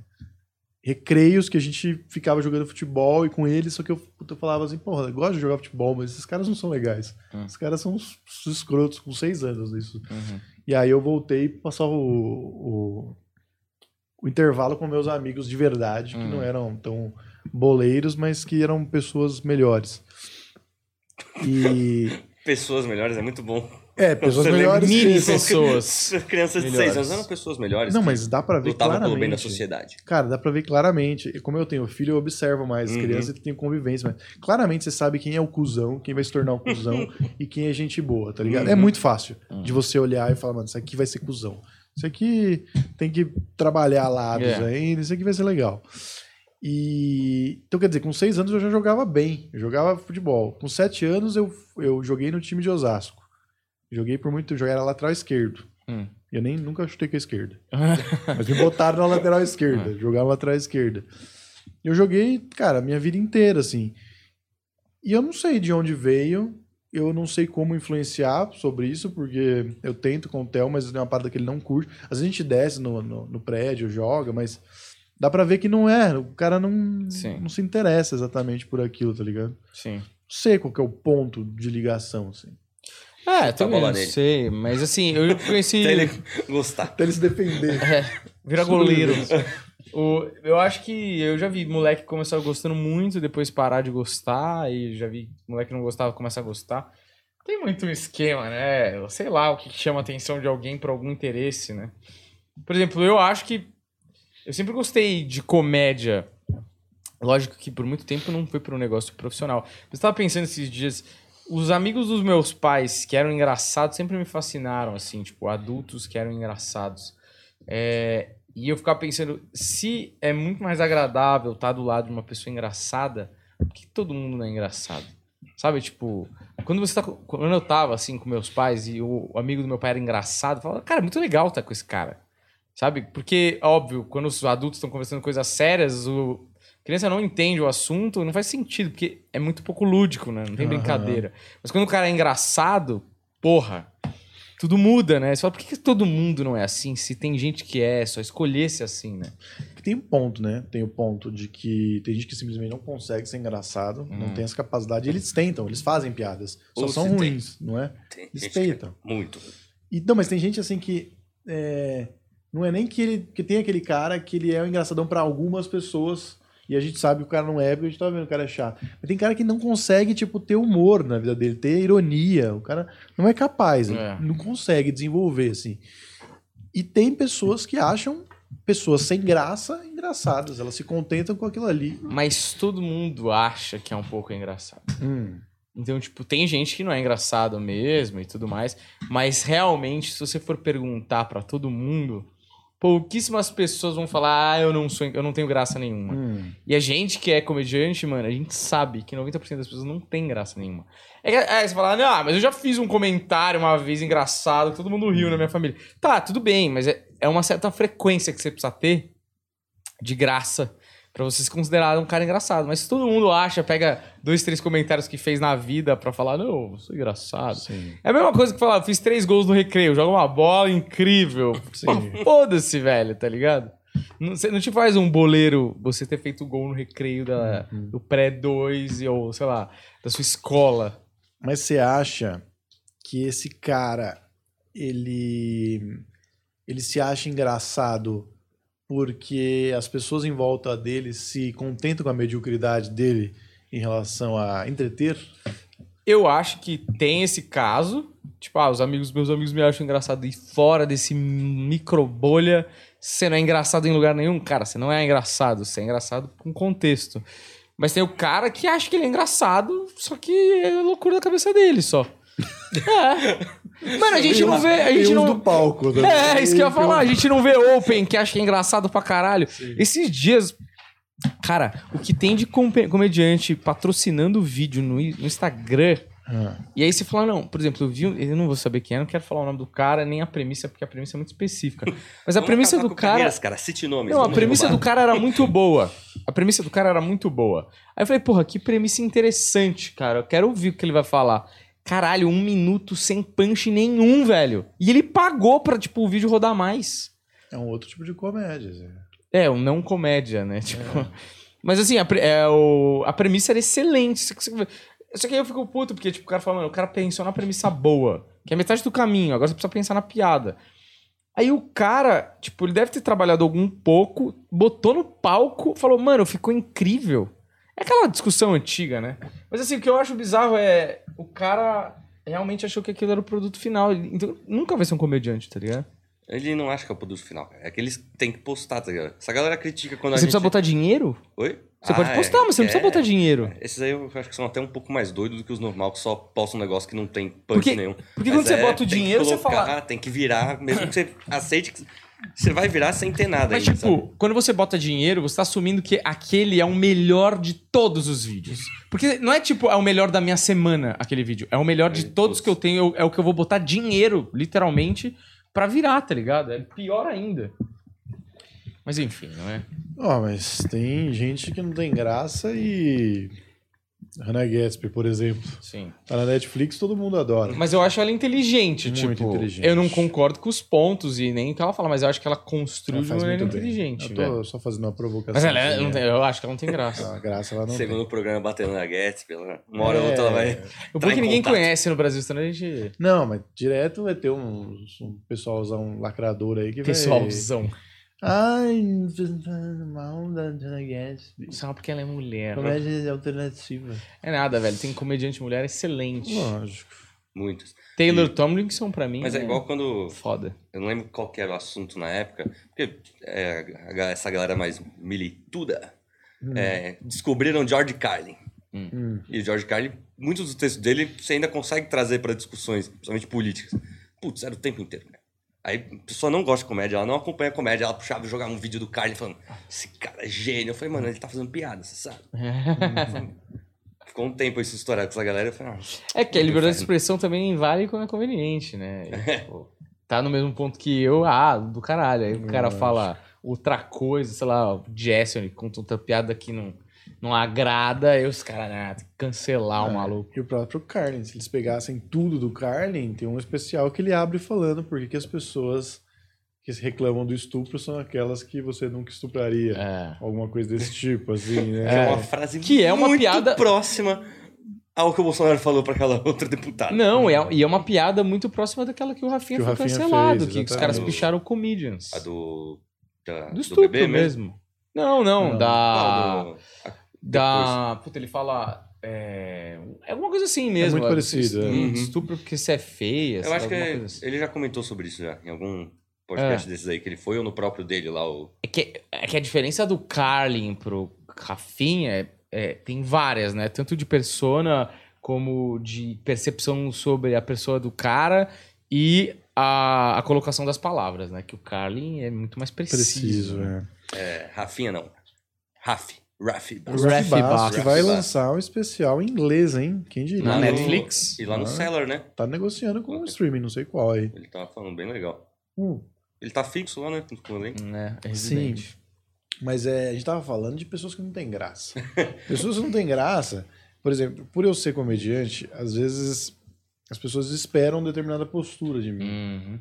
recreios que a gente ficava jogando futebol e com eles, só que eu, eu falava assim, porra, eu gosto de jogar futebol, mas esses caras não são legais. Hum. Esses caras são uns, uns escrotos com seis anos isso. Uhum. E aí eu voltei passar o, o, o intervalo com meus amigos de verdade, que Hum. não eram tão boleiros, mas que eram pessoas melhores. E. *laughs* Pessoas melhores é muito bom. É, pessoas melhores. Mini que- pessoas. Crianças *laughs* de melhores. 6 anos eram pessoas melhores. Não, mas dá pra ver claramente. pelo bem da sociedade. Cara, dá pra ver claramente. E Como eu tenho filho, eu observo mais as Uhum. crianças e tenho convivência. Mas claramente você sabe quem é o cuzão, quem vai se tornar o cuzão *laughs* e quem é gente boa, tá ligado? É Uhum. muito fácil Uhum. de você olhar e falar, mano, isso aqui vai ser cuzão. Isso aqui tem que trabalhar lados É. ainda, isso aqui vai ser legal. E. Então, quer dizer, com seis anos eu já jogava bem, eu jogava futebol. Com sete anos eu, eu joguei no time de Osasco. Joguei por muito. Eu era lateral esquerdo. Hum. Eu nem nunca chutei com a esquerda. *laughs* Mas me botaram na lateral esquerda. Jogava lateral esquerda. Eu joguei, cara, a minha vida inteira, assim. E eu não sei de onde veio. Eu não sei como influenciar sobre isso, porque eu tento com o Theo, mas é uma parada que ele não curte. Às vezes a gente desce no, no, no prédio, joga, mas dá pra ver que não é. O cara não, Sim. não se interessa exatamente por aquilo, tá ligado? Sim. Não sei qual que é o ponto de ligação, assim. É, a também bola não nele. sei, mas assim, eu conheci... *laughs* Até ele gostar. Até ele se defender. *laughs* Vira goleiro. *laughs* O, eu acho que eu já vi moleque começar gostando muito, depois parar de gostar, e já vi moleque que não gostava começar a gostar. Tem muito um esquema, né? Sei lá o que chama a atenção de alguém por algum interesse, né? Por exemplo, eu acho que. Eu sempre gostei de comédia. Lógico que por muito tempo não foi para um negócio profissional. Eu estava pensando esses dias. Os amigos dos meus pais que eram engraçados sempre me fascinaram, assim, tipo, adultos que eram engraçados. É, e eu ficava pensando, se é muito mais agradável estar do lado de uma pessoa engraçada, por que todo mundo não é engraçado? Sabe, tipo, quando você tá. Quando eu tava assim com meus pais e o amigo do meu pai era engraçado, eu falava, cara, é muito legal estar com esse cara. Sabe? Porque, óbvio, quando os adultos estão conversando coisas sérias, o criança não entende o assunto, não faz sentido, porque é muito pouco lúdico, né? Não tem Aham. brincadeira. Mas quando o cara é engraçado, porra, tudo muda, né? Você fala, por que, que todo mundo não é assim? Se tem gente que é, só escolher ser assim, né? Tem um ponto, né? Tem o ponto de que tem gente que simplesmente não consegue ser engraçado, não Hum. tem essa capacidade. Eles tentam, eles fazem piadas. Só Ou são se tem. ruins, não é? Tem Eles é tentam. Muito. E, não, mas tem gente assim que. é, não é nem que ele. que tem aquele cara que ele é um engraçadão pra algumas pessoas. E a gente sabe que o cara não é, porque a gente tá vendo que o cara é chato. Mas tem cara que não consegue, tipo, ter humor na vida dele, ter ironia. O cara não é capaz, É. não consegue desenvolver, assim. E tem pessoas que acham pessoas sem graça engraçadas. Elas se contentam com aquilo ali. Mas todo mundo acha que é um pouco engraçado. Hum. Então, tipo, tem gente que não é engraçado mesmo e tudo mais, mas realmente, se você for perguntar pra todo mundo, pouquíssimas pessoas vão falar, ah, eu não sou, eu não tenho graça nenhuma. Hum. E a gente que é comediante, mano, a gente sabe que 90% das pessoas não tem graça nenhuma. É que aí você fala, não, mas eu já fiz um comentário uma vez engraçado, todo mundo riu na minha família. Tá, tudo bem, mas é, é uma certa frequência que você precisa ter de graça pra você se considerar um cara engraçado. Mas se todo mundo acha, pega dois, três comentários que fez na vida pra falar, não, eu sou engraçado. Sim. É a mesma coisa que falar, fiz três gols no recreio, joga uma bola incrível. Foda-se, velho, tá ligado? Não, você não te faz um boleiro você ter feito gol no recreio da, Uhum. do pré-2 ou, sei lá, da sua escola. Mas você acha que esse cara, ele, ele se acha engraçado porque as pessoas em volta dele se contentam com a mediocridade dele em relação a entreter? Eu acho que tem esse caso. Tipo, ah, os amigos, meus amigos me acham engraçado e fora desse micro bolha, você não é engraçado em lugar nenhum. Cara, você não é engraçado, você é engraçado com contexto. Mas tem o cara que acha que ele é engraçado, só que é loucura da cabeça dele só. *laughs* É. Mano, a gente não vê. A gente não. do palco. né? É, isso que eu ia falar. A gente não vê Open, que acha que é engraçado pra caralho. Esses dias. Cara, o que tem de comediante patrocinando vídeo no, Instagram. Ah, E aí você fala, não, por exemplo, eu vi. Eu não vou saber quem é, não quero falar o nome do cara, nem a premissa, porque a premissa é muito específica. Mas a Vamos premissa do cara. cara. Cite nomes. Não, a premissa do cara era muito boa. A premissa do cara era muito boa. Aí eu falei, porra, que premissa interessante, cara. Eu quero ouvir o que ele vai falar. Caralho, um minuto sem punch nenhum, velho. E ele pagou pra, tipo, o vídeo rodar mais. é um outro tipo de comédia. Zé. É, um não comédia, né? Tipo. Mas assim, a, é, o- a premissa era excelente. Só que, só que aí eu fico puto, porque, tipo, o cara fala, mano, o cara pensou na premissa boa, que é metade do caminho, agora você precisa pensar na piada. Aí o cara, tipo, ele deve ter trabalhado algum pouco, botou no palco, falou, mano, ficou incrível. É aquela discussão antiga, né? Mas assim, o que eu acho bizarro é o cara realmente achou que aquilo era o produto final. Então nunca vai ser um comediante, tá ligado? Ele não acha que é o produto final. cara. É que eles têm que postar, tá ligado? Essa galera critica quando a Você gente... precisa botar dinheiro? Oi? Você pode Ah, postar, mas você não é. precisa botar dinheiro. Esses aí eu acho que são até um pouco mais doidos do que os normal, que só postam um negócio que não tem punch Porque- nenhum. porque Mas quando você é, bota o dinheiro, você colocar, fala- Tem que virar, mesmo que você aceite que você vai virar sem ter nada Mas, ainda, tipo, sabe? quando você bota dinheiro, você tá assumindo que aquele é o melhor de todos os vídeos. Porque não é tipo, é o melhor da minha semana, aquele vídeo. É o melhor de É, todos putz. que eu tenho, é o que eu vou botar dinheiro, literalmente, pra virar, tá ligado? É pior ainda. Mas enfim, não é? Ó, mas tem gente que não tem graça e. Hannah Gatsby, por exemplo. Sim. Tá na Netflix, todo mundo adora. Mas eu acho ela inteligente, Muito tipo. inteligente. Eu não concordo com os pontos e nem o que ela fala, mas eu acho que ela construiu Ela de faz maneira bem. inteligente, Eu tô velho. só fazendo uma provocação. Mas ela é- não tem- é. eu acho que ela não tem graça. A graça ela não Segundo tem. o programa batendo na Gatsby, ela- uma hora ou É. outra ela vai... O bom é que ninguém contato. conhece no Brasil, senão a gente. Não, mas direto vai ter um, um pessoalzão lacrador aí que vai... Pessoalzão. Ai, mal da Hannah Gatsby. Só porque ela é mulher. Comédia alternativa. É nada, velho. Tem comediante mulher excelente. Lógico. Muitos. Taylor Tomlinson, pra mim. Mas é igual quando... Foda. Eu não lembro qual que era o assunto na época, porque é, essa galera mais milituda Hum. é, descobriram George Carlin. Hum. E o George Carlin, muitos dos textos dele você ainda consegue trazer pra discussões, principalmente políticas. Putz, era o tempo inteiro, cara. Aí a pessoa não gosta de comédia, ela não acompanha comédia, ela puxava e jogava um vídeo do Carlin falando, esse cara é gênio. Eu falei, mano, ele tá fazendo piada, você sabe? *laughs* Ficou um tempo isso estourado com essa galera, eu falei, ah, É que a liberdade de expressão também vale quando é conveniente, né? *laughs* E, tipo, tá no mesmo ponto que eu, ah, do caralho. Aí o cara fala outra coisa, sei lá, o Jason ele conta outra piada que não, não agrada, aí os caras, ah, tem que cancelar o É, maluco. E o próprio Carlin, se eles pegassem tudo do Carlin, tem um especial que ele abre falando por que as pessoas que se reclamam do estupro são aquelas que você nunca estupraria. É. Alguma coisa desse tipo, assim, né? é uma frase Que é uma muito piada- próxima ao que o Bolsonaro falou pra aquela outra deputada. Não, é, e é uma piada muito próxima daquela que o Rafinha Que o foi Rafinha cancelado, fez, que os caras picharam comedians. A do. Da, Do estupro bebê mesmo. Não, não, Não. da... Qual do- Da. Puta, ele fala. É, é alguma coisa assim mesmo. muito ó, parecido, é. Uhum. Estupro porque você é feia. Eu acho que coisa assim. ele já comentou sobre isso já, em algum podcast desses aí que ele foi, ou no próprio dele lá, o. É que, é que a diferença do Carlin pro Rafinha é, é- tem várias, né? Tanto de persona como de percepção sobre a pessoa do cara e a, a colocação das palavras, né? Que o Carlin é muito mais preciso. Preciso, né? é. É, Rafinha não. Rafi. Rafi. O Raf Rafi Bass, Bass. que vai lançar um especial em inglês, hein? Quem diria? Na Netflix? E lá no Ah. Cellar, né? Tá negociando com o streaming, não sei qual aí. Ele tava falando bem legal. Hum, Ele tá fixo lá, né? Elenco. Né? É Sim. Mas é, a gente tava falando de pessoas que não têm graça. *laughs* pessoas que não têm graça, por exemplo, por eu ser comediante, às vezes as pessoas esperam determinada postura de mim. Uhum.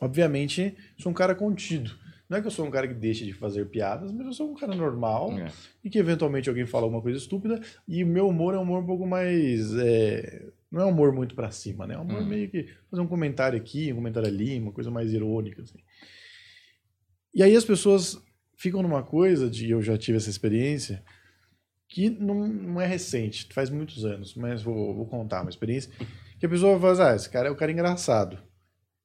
Obviamente, sou um cara contido. Não é que eu sou um cara que deixa de fazer piadas, mas eu sou um cara normal É. e que eventualmente alguém fala uma coisa estúpida e o meu humor é um humor um pouco mais. é, Não é um humor muito pra cima, né? É um humor Hum. meio que fazer um comentário aqui, um comentário ali, uma coisa mais irônica. Assim. E aí as pessoas ficam numa coisa de eu já tive essa experiência que não, não é recente, faz muitos anos, mas vou, vou contar uma experiência que a pessoa fala, ah, esse cara é o cara engraçado.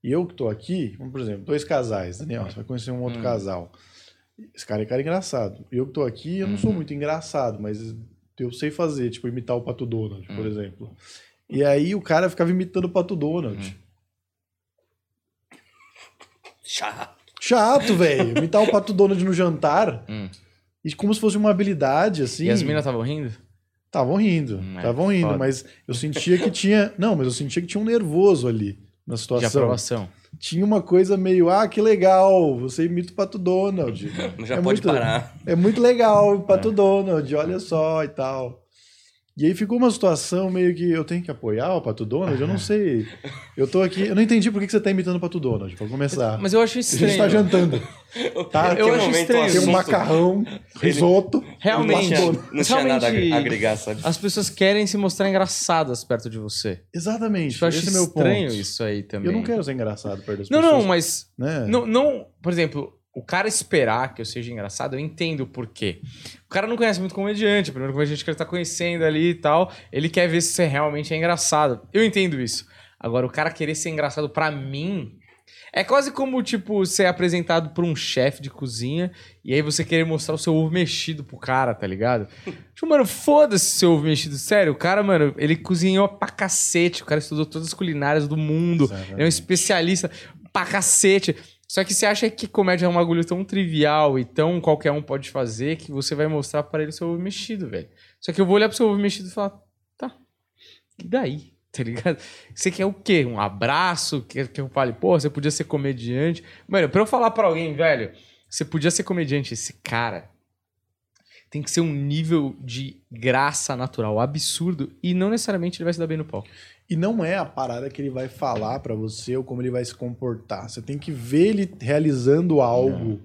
E eu que tô aqui, por exemplo, dois casais, Daniel, você vai conhecer um outro Hum. casal. Esse cara é cara engraçado. Eu que tô aqui, eu não sou Uhum. muito engraçado, mas eu sei fazer, tipo, imitar o Pato Donald, por Hum. exemplo. E aí o cara ficava imitando o Pato Donald. Uhum. Chato. Chato, velho. *laughs* Imitar o Pato Donald no jantar. Hum. E como se fosse uma habilidade, assim. E as minas estavam rindo? Estavam rindo, Hum, é, estavam rindo, foda. mas eu sentia que tinha. Não, mas eu sentia que tinha um nervoso ali na De situação. aprovação. Tinha uma coisa meio, ah, que legal, você imita o Pato Donald. *laughs* Já É pode muito- parar. É muito legal o Pato Donald, olha só e tal. E aí ficou uma situação meio que eu tenho que apoiar o Pato Donald? Eu não sei. Eu tô aqui. Eu não entendi por que que você tá imitando o Pato Donald, pra começar. Mas eu acho A estranho. gente tá jantando. *laughs* Tá? Eu acho estranho. Tem um macarrão, risoto. Realmente. Não tinha, não tinha nada a agregar, sabe? As pessoas querem se mostrar engraçadas perto de você. Exatamente. Eu acho Esse é meu estranho ponto. isso aí também. Eu não quero ser engraçado perto das Não, pessoas. não, mas. Né? Não, não, por exemplo, o cara esperar que eu seja engraçado, eu entendo o porquê. O cara não conhece muito comediante, o primeiro comediante que ele tá conhecendo ali e tal, ele quer ver se você realmente é engraçado. Eu entendo isso. Agora, o cara querer ser engraçado pra mim. É quase como, tipo, ser apresentado por um chefe de cozinha e aí você querer mostrar o seu ovo mexido pro cara, tá ligado? *laughs* Tipo, mano, foda-se seu ovo mexido. Sério, o cara, mano, ele cozinhou pra cacete. O cara estudou todas as culinárias do mundo. Exatamente. Ele é um especialista pra cacete. Só que você acha que comédia é um bagulho tão trivial e tão qualquer um pode fazer que você vai mostrar pra ele o seu ovo mexido, velho. Só que eu vou olhar pro seu ovo mexido e falar, tá, e daí? *laughs* Tá ligado? Você quer o quê? Um abraço? Quer que eu fale, pô, você podia ser comediante? Mano, pra eu falar pra alguém, velho, você podia ser comediante, esse cara tem que ser um nível de graça natural absurdo e não necessariamente ele vai se dar bem no palco. E não é a parada que ele vai falar pra você ou como ele vai se comportar. Você tem que ver ele realizando algo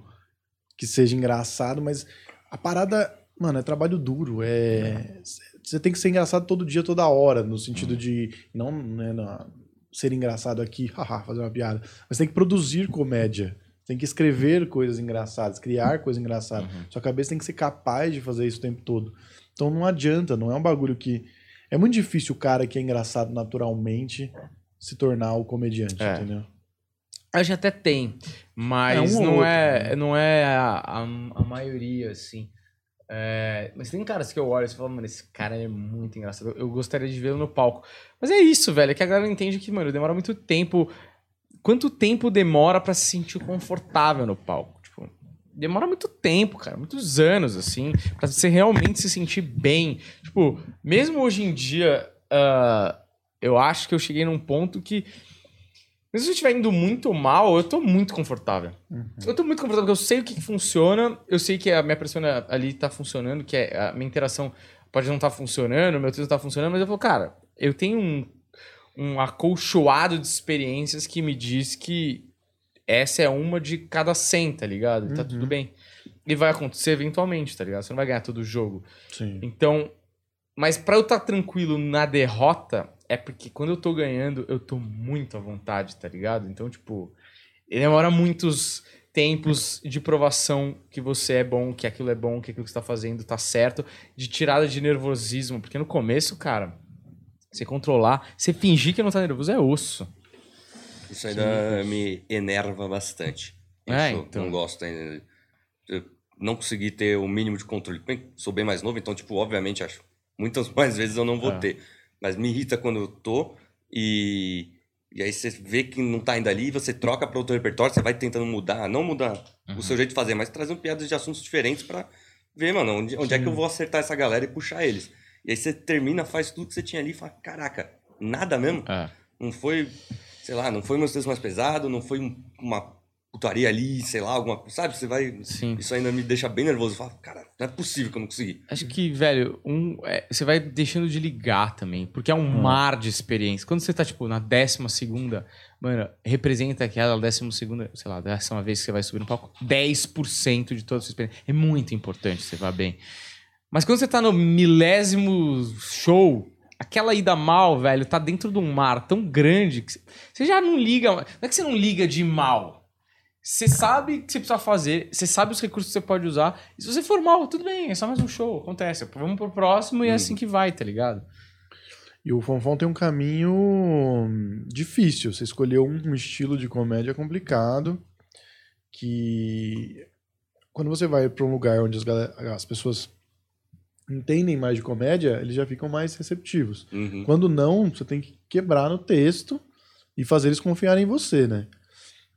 que seja engraçado, mas a parada, mano, é trabalho duro. É. Você tem que ser engraçado todo dia, toda hora, no sentido de. Não né, na- ser engraçado aqui, *laughs* haha, fazer uma piada. Mas tem que produzir comédia. Tem que escrever coisas engraçadas, criar coisas engraçadas. Sua cabeça tem que ser capaz de fazer isso o tempo todo. Então não adianta, não é um bagulho que. É muito difícil o cara que é engraçado naturalmente se tornar o comediante, É. entendeu? A gente até tem, mas É, um não, outro, é, né? não é a, a, a maioria, assim. É, mas tem caras que eu olho e fala, mano, esse cara é muito engraçado. Eu, eu gostaria de vê-lo no palco. Mas é isso, velho. É que a galera entende que, mano, demora muito tempo. Quanto tempo demora pra se sentir confortável no palco? Tipo, demora muito tempo, cara. Muitos anos, assim, pra você realmente se sentir bem. Tipo, mesmo hoje em dia, ah, eu acho que eu cheguei num ponto que. Mesmo se eu estiver indo muito mal, eu tô muito confortável. Eu tô muito confortável, porque eu sei o que, que funciona, eu sei que a minha persona ali tá funcionando, que é, a minha interação pode não estar funcionando, o meu texto não tá funcionando, mas eu falo, cara, eu tenho um, um acolchoado de experiências que me diz que essa é uma de cada 100, tá ligado? E tá tudo bem. E vai acontecer eventualmente, tá ligado? Você não vai ganhar todo o jogo. Sim. Então, mas pra eu estar tranquilo na derrota, é porque quando eu tô ganhando, eu tô muito à vontade, tá ligado? Então, tipo, demora muitos tempos de provação que você é bom, que aquilo é bom, que aquilo que você tá fazendo tá certo, de tirada de nervosismo, porque no começo, cara, você controlar, você fingir que não tá nervoso é osso. Isso ainda me enerva bastante. É, Isso então. Não gosto ainda. Eu não consegui ter o mínimo de controle. Bem, sou bem mais novo, então, tipo, obviamente, acho. Muitas *laughs* mais vezes eu não vou É. ter. Mas me irrita quando eu tô e. E aí você vê que não tá indo ali, você troca para outro repertório, você vai tentando mudar, não mudar Uhum. o seu jeito de fazer, mas trazendo piadas de assuntos diferentes pra ver, mano, onde, onde é que eu vou acertar essa galera e puxar eles. E aí você termina, faz tudo que você tinha ali e fala, caraca, nada mesmo? É. Não foi, sei lá, não foi meus textos mais pesados, não foi um- uma putaria ali, sei lá, alguma coisa, sabe? Você vai. Sim. Isso ainda me deixa bem nervoso. Eu falo, cara, não é possível que eu não consegui. Acho que, velho, um, é, você vai deixando de ligar também, porque é um mar de experiência. Quando você tá, tipo, na décima segunda, mano, representa aquela décima segunda, sei lá, décima vez que você vai subir no palco, 10% de toda a sua experiência. É muito importante você vá bem. Mas quando você tá no milésimo show, aquela ida mal, velho, tá dentro de um mar tão grande que você já não liga. Não é que você não liga de mal. Você sabe o que você precisa fazer, você sabe os recursos que você pode usar. E se você for mal, tudo bem, é só mais um show, acontece. Vamos pro próximo e é assim que vai, tá ligado? E o Fonfon tem um caminho difícil. Você escolheu um estilo de comédia complicado que quando você vai para um lugar onde as, as pessoas entendem mais de comédia, eles já ficam mais receptivos. Uhum. Quando não, você tem que quebrar no texto e fazer eles confiarem em você, né?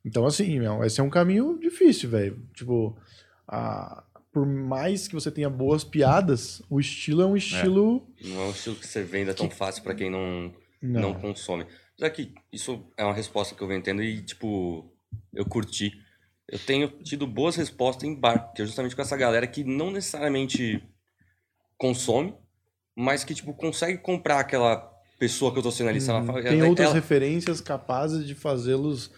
Então, assim, meu, esse é um caminho difícil, velho. Tipo, a- por mais que você tenha boas piadas, o estilo é um estilo. Não é um estilo que você venda tão fácil pra quem não, Não. não consome. É que isso é uma resposta que eu venho tendo e, tipo, eu curti. Eu tenho tido boas respostas em bar, que é justamente com essa galera que não necessariamente consome, mas que, tipo, consegue comprar aquela pessoa que eu tô sendo ali. Ela fala-. Tem ela- outras ela- referências capazes de fazê-los.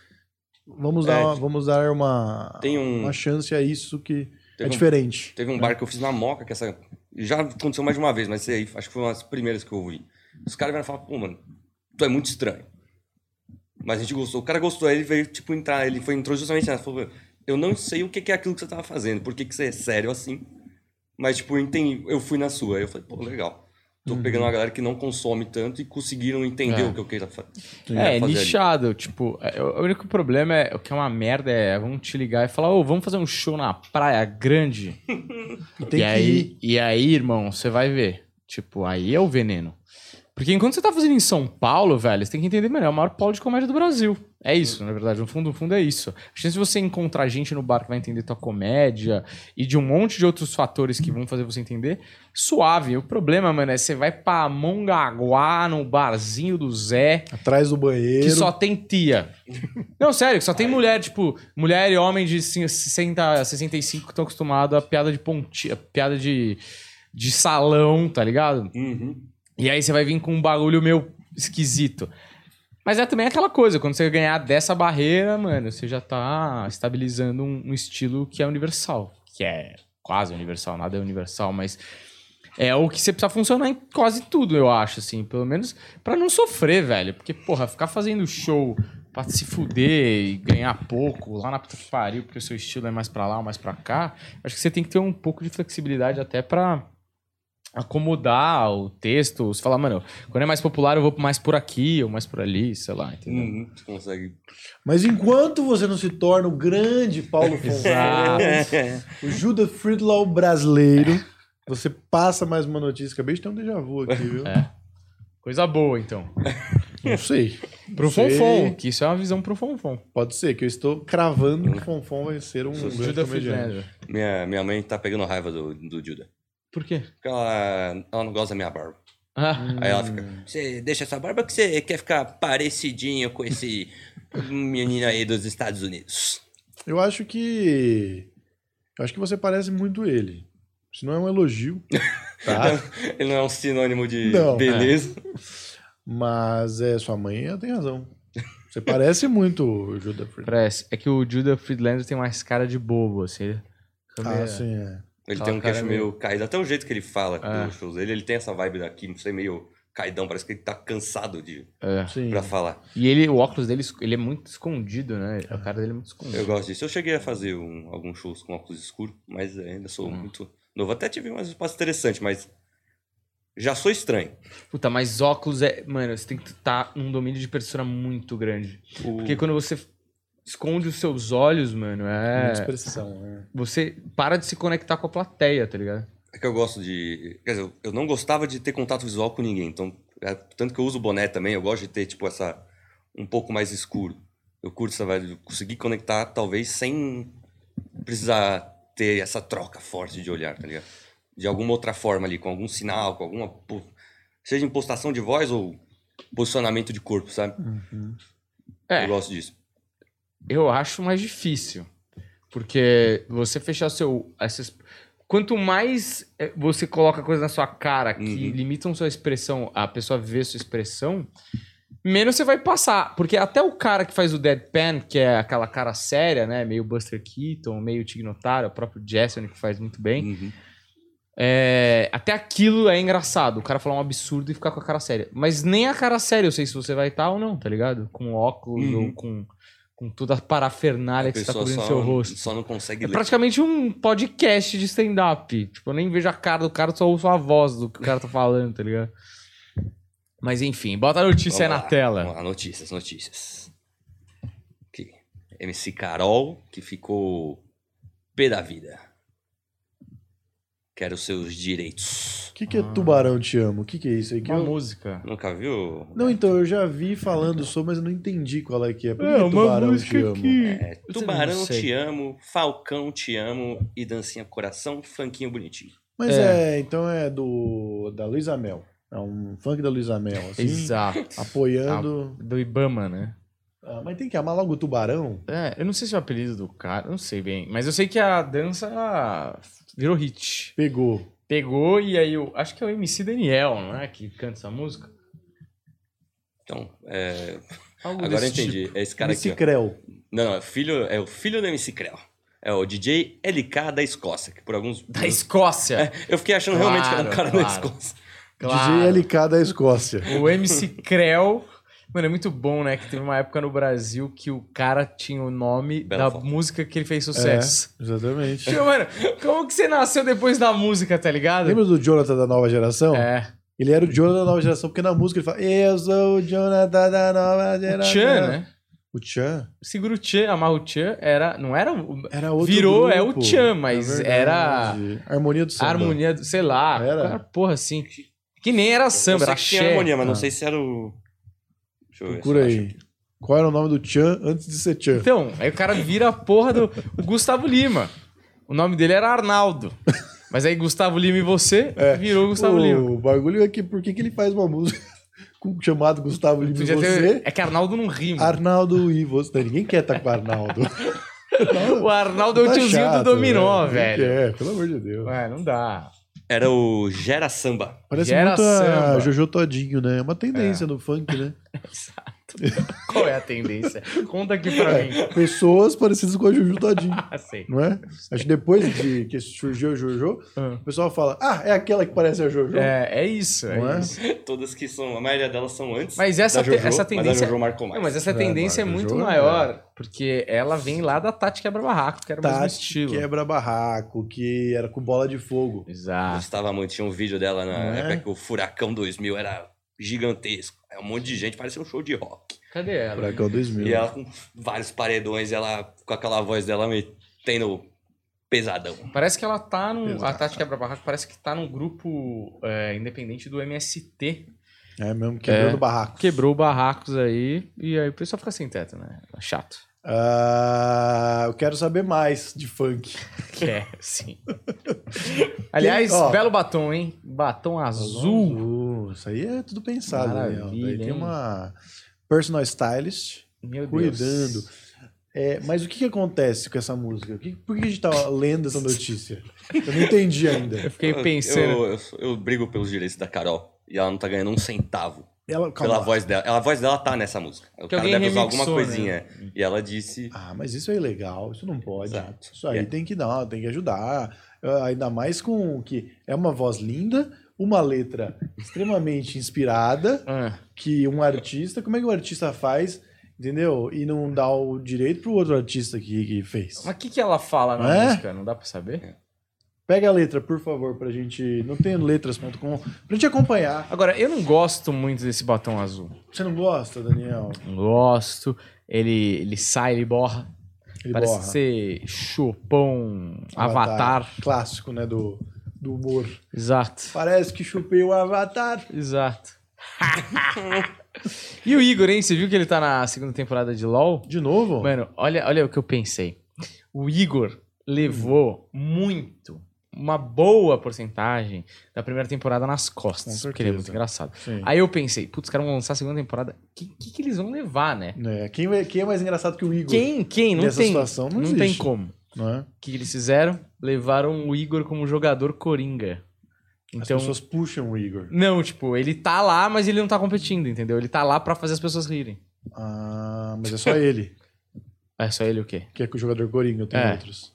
Vamos É, dar, uma, vamos dar uma, tem um- uma chance a isso que Teve é um- diferente. Teve um bar que eu fiz na Moca, que essa. Já aconteceu mais de uma vez, mas aí, acho que foi uma das primeiras que eu ouvi. Os caras vieram falar, pô, mano, tu é muito estranho. Mas a gente gostou. O cara gostou, aí ele veio, tipo, entrar, ele foi, entrou justamente nessa. Falou, eu não sei o que que é aquilo que você tava fazendo, por que, que você é sério assim. Mas, tipo, eu entendi, eu fui na sua. Aí eu falei, pô, legal. Tô pegando uma galera que não consome tanto e conseguiram entender É. o que eu queria fa- É, fazer ali. nichado. Tipo, é, o único problema é o que é uma merda é vamos te ligar e falar, ô, vamos fazer um show na praia grande. *laughs* E tem e, que aí, ir. e aí, irmão, você vai ver. Tipo, aí é o veneno. Porque enquanto você tá fazendo em São Paulo, velho, você tem que entender, mano, é o maior polo de comédia do Brasil. É isso, na verdade. No fundo, no fundo é isso. A chance de você encontrar gente no bar que vai entender tua comédia e de um monte de outros fatores que vão fazer você entender, suave. O problema, mano, é você vai pra Mongaguá, no barzinho do Zé, Atrás do banheiro. que só tem tia. Não, sério, que só tem mulher, tipo, mulher e homem de 60, 65 que estão acostumados a piada de pontinha, piada de, de salão, tá ligado? Uhum. E aí você vai vir com um bagulho meio esquisito. Mas é também aquela coisa, quando você ganhar dessa barreira, mano, você já tá estabilizando um, um estilo que é universal. Que é quase universal, nada é universal, mas é o que você precisa funcionar em quase tudo, eu acho, assim. Pelo menos pra não sofrer, velho. Porque, porra, ficar fazendo show pra se fuder e ganhar pouco lá na puta pariu, porque o seu estilo é mais pra lá ou mais pra cá, acho que você tem que ter um pouco de flexibilidade até pra acomodar o texto. Você falar, mano, quando é mais popular eu vou mais por aqui ou mais por ali, sei lá, entendeu? Uhum. Você consegue. Mas enquanto você não se torna o grande Paulo *laughs* Fonseca, Exato. o Judas Friedlau brasileiro, Você passa mais uma notícia. Acabei de ter um déjà vu aqui, viu? É. Coisa boa, então. Não sei. Pro Não sei. Fonfon, que isso é uma visão pro Fonfon. Pode ser, que eu estou cravando que o Fonfon vai ser um grande Judah comediante. Friedlander. Minha, minha mãe tá pegando raiva do, do Judah. Por quê? Porque ela, ela não gosta da minha barba. Ah, Aí ela fica, você deixa essa barba que você quer ficar parecidinho com esse menino aí dos Estados Unidos. Eu acho que. Eu acho que você parece muito ele. Isso não é um elogio, *laughs* tá? Ele não é um sinônimo de Não. beleza. Mas é, sua mãe ela tem razão. Você parece muito o Judah Friedlander. parece. É que o Judah Friedlander tem mais cara de bobo, assim. Ah, sim, é. Ele Aquela tem um queixo meio- caído. Até o jeito que ele fala É. dos shows dele, ele tem essa vibe daqui, não sei, meio caidão. Parece que ele tá cansado de, É. sim. pra falar. E ele, o óculos dele, ele é muito escondido, né? A cara dele é muito escondido. Eu gosto disso. Eu cheguei a fazer um- alguns shows com óculos escuros, mas ainda sou Hum. muito novo. Até tive umas espaço interessante, mas já sou estranho. Puta, mas óculos é. Mano, você tem que estar num domínio de persona muito grande. O- Porque quando você esconde os seus olhos, mano, Muita é. expressão, né? Você para de se conectar com a plateia, tá ligado? É que eu gosto de. Quer dizer, eu não gostava de ter contato visual com ninguém. Então, é, tanto que eu uso boné também, eu gosto de ter, tipo, essa. um pouco mais escuro. Eu curto essa vibe de conseguir conectar, talvez, sem precisar ter essa troca forte de olhar, tá ligado? De alguma outra forma ali, com algum sinal, com alguma. Seja impostação de voz ou posicionamento de corpo, sabe? É. Eu gosto disso. Eu acho mais difícil. Porque você fechar seu. Essas, quanto mais é, você coloca coisa na sua cara que Uhum. limitam sua expressão, a pessoa ver sua expressão, menos você vai passar. Porque até o cara que faz o deadpan, que é aquela cara séria, né? Meio Buster Keaton, meio Tig Notaro, o próprio Jason que faz muito bem. Uhum. É, até aquilo é engraçado. O cara falar um absurdo e ficar com a cara séria. Mas nem a cara séria eu sei se você vai estar ou não, tá ligado? Com óculos Uhum. ou com, com toda a parafernália A que você tá cobrindo só, seu rosto. só não consegue É ler. praticamente um podcast de stand-up. Tipo, eu nem vejo a cara do cara, só ouço a voz do que o cara tá falando, tá ligado? Mas enfim, bota a notícia aí Vamos na lá, tela. Vamos lá, notícias, notícias. Aqui. MC Carol, que ficou pé da vida. Quero seus direitos. O que, que é Tubarão Te Amo? O que, que é isso aí? Que Uma eu- música. Nunca viu? Não, então, eu já vi falando sobre, mas eu não entendi qual é que é. Por que É, uma Tubarão música Te Amo? que... É, Tubarão te amo, Falcão te amo e Dancinha Coração, funkinho bonitinho. Mas é. então é do da Luísa Mel. É um funk da Luísa Mel, assim. Exato. Apoiando. Do Ibama, né? Ah, mas tem que amar logo o tubarão? É, eu não sei se é o apelido do cara, não sei bem. Mas eu sei que a dança virou hit. Pegou. Pegou e aí eu acho que é o MC Daniel, não é? Que canta essa música. Então, é, *laughs* Algo agora eu desse entendi. tipo. É esse cara MC aqui. ó. Creu. Não, não, é, filho, é o filho do MC Creu. É o DJ LK da Escócia, que por alguns. Da Escócia. É, eu fiquei achando realmente que era um Claro, cara da claro. Escócia. Claro. DJ LK da Escócia. O MC Creu. Mano, é muito bom, né? Que teve uma época no Brasil que o cara tinha o nome Bela da foto. música que ele fez sucesso. É, exatamente. Tipo, mano, como que você nasceu depois da música, tá ligado? Lembra do Jonathan da nova geração? É. Ele era o Jonathan da nova geração, porque na música ele fala: Eu sou o Jonathan da nova O geração. Tchan, né? O Tchan? Segura o Tchan, amarra o Tchan, era. Não era. o- Era outro Virou, é o grupo. Tchan, mas verdade. era- Harmonia do A samba. harmonia, do- sei lá. Era? Porra assim. Que nem era Eu samba, sei era que tinha harmonia, mas não Ah. sei se era o. Deixa eu ver. Procura eu aí. Qual era o nome do Tchan antes de ser Tchan? Então, aí o cara vira a porra do o Gustavo Lima. O nome dele era Arnaldo. Mas aí Gustavo Lima e você É. virou Gustavo o Lima. bagulho é que por que, que ele faz uma música *laughs* com, chamado Gustavo Lima e você? ter- É que Arnaldo não rima. Arnaldo e você. Não, ninguém quer estar com o Arnaldo. *laughs* O Arnaldo é o Tá tiozinho chato, do Dominó, Ninguém velho. quer, pelo amor de Deus. Ué, não dá. Era o Gera Samba. Parece Gera muito a samba. Jojo Todinho, né? É uma tendência no funk, né? *laughs* *laughs* Qual é a tendência? Conta aqui pra mim. Pessoas parecidas com a Jojo Todinho, *laughs* Ah, sei. não é? Acho que depois de que surgiu a Jojo, Ah. o pessoal fala: Ah, é aquela que parece a Jojo. É, é isso, é, Não é? isso. Todas que são. A maioria delas são antes. Mas essa Jojo, essa Mas tendência- a Jojo marcou mais. Não, mas essa É, tendência é mas muito Jojo é- maior, porque ela vem lá da Tati Quebra-Barraco, que era o mesmo Tati estilo. quebra barraco, que era com bola de fogo. Exato. Gostava muito. Tinha um vídeo dela na é? época que o Furacão 2000 era gigantesco. Um monte de gente, parecia um show de rock. Cadê ela? Furacão 2000. E ela com vários paredões, ela com aquela voz dela metendo pesadão. Parece que ela tá num. Exato. A Tati Quebra Barraco parece que tá num grupo é, independente do MST. É mesmo, quebrando É. o barraco. Quebrou barracos aí e aí o pessoal fica sem teto, né? É Chato. Ah, eu quero saber mais de funk. Que *laughs* é, sim. *laughs* Aliás, ó. belo batom, hein? Batom azul. Azul. Isso aí é tudo pensado, Daniel. Maravilha, Daí tem hein? uma personal stylist Meu cuidando. Deus. É, mas o que, que acontece com essa música? O que- por que a gente tá lendo essa notícia? Eu não entendi ainda. Eu fiquei pensando. Eu, eu, eu brigo pelos direitos da Carol. E ela não tá ganhando um centavo Ela, calma pela lá. voz dela. Ela, a voz dela tá nessa música. O Que cara deve usar alguma remixou, coisinha. E ela disse. Ah, mas isso é ilegal, isso não pode. Exato. Isso aí É. tem que dar, tem que ajudar. Ah, Ainda mais com que é uma voz linda, uma letra extremamente inspirada, *laughs* Ah, que um artista, como é que o artista faz, entendeu? E não dá o direito pro outro artista que, que fez. mas o que, que ela fala na É? música? Não dá pra saber? Pega a letra, por favor, pra gente. Não tem letras.com, pra gente acompanhar. Agora, eu não gosto muito desse batom azul. Você não gosta, Daniel? Não gosto. Ele, ele sai, ele borra. Ele Parece borra. ser Chopin Avatar. Clássico, né? Do, do humor. Exato. Parece que chupei o Avatar. Exato. *laughs* e o Igor, hein? Você viu que ele tá na segunda temporada de LoL? De novo? Mano, olha, olha o que eu pensei. O Igor levou muito, uma boa porcentagem da primeira temporada nas costas. Porque ele é muito engraçado. Sim. Aí eu pensei, putz, os caras vão lançar a segunda temporada. O que, que, que eles vão levar, né? É, quem, é- quem é mais engraçado que o Igor? Quem? Quem? Não Nessa tem. situação não não tem como. Não é? O que eles fizeram? Levaram o Igor como jogador coringa. As Então, pessoas puxam o Igor. não, tipo, ele tá lá, mas ele não tá competindo, entendeu? Ele tá lá pra fazer as pessoas rirem. Ah, mas é só ele *laughs* É só ele o quê? que é com o jogador Coringa, tem É. outros.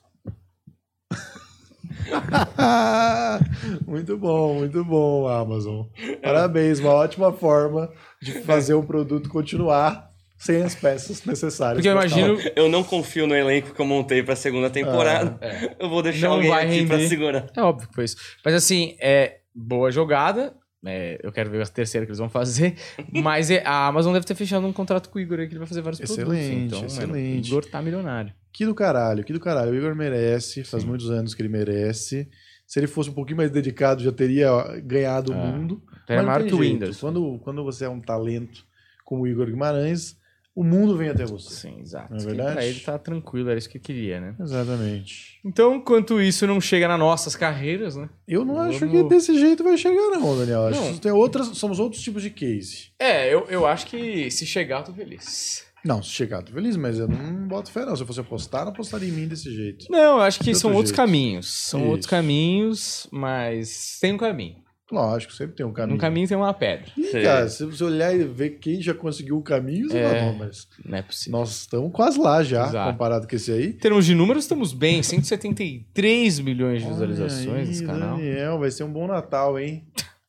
*laughs* muito bom, muito bom, Amazon. Parabéns, uma ótima forma de fazer um produto continuar sem as peças necessárias. Porque eu imagino. Eu não confio no elenco que eu montei pra segunda temporada. É. Eu vou deixar Não alguém vai aqui pra render. segurar. É óbvio que foi isso. Mas assim, é boa jogada. É, eu quero ver a terceira que eles vão fazer. Mas é, a Amazon deve ter fechado um contrato com o Igor aí que ele vai fazer vários Excelente, produtos. Então, mano, excelente. o Igor tá milionário. Que do caralho, que do caralho. O Igor merece, faz muitos anos que ele merece. Se ele fosse um pouquinho mais dedicado, já teria ganhado o É. mundo. É Mas maior que o. Windows. Quando, quando você é um talento como o Igor Guimarães, o mundo vem até você. Sim, exato. Não é verdade? Pra ele tá tranquilo, era isso que eu queria, né? Exatamente. Então, enquanto isso não chega nas nossas carreiras, né? Eu não acho Vamos- que desse jeito vai chegar, não, Daniel. Acho Não. que tem outras, somos outros tipos de case. É, eu, eu acho que se chegar, eu tô feliz. Não, se chegar, tô feliz, mas eu não boto fé, não. Se eu fosse apostar, não apostaria em mim desse jeito. Não, eu acho que são outro outros jeito. caminhos. São Isso. outros caminhos, mas tem um caminho. Lógico, sempre tem um caminho. No caminho tem uma pedra. Ih, Sim. cara, se você olhar e ver quem já conseguiu o caminho, você É. não, mas Não é possível. nós estamos quase lá já, Exato. comparado com esse aí. Em termos de números, estamos bem. 173 milhões de visualizações nesse canal. Daniel, vai ser um bom Natal, hein?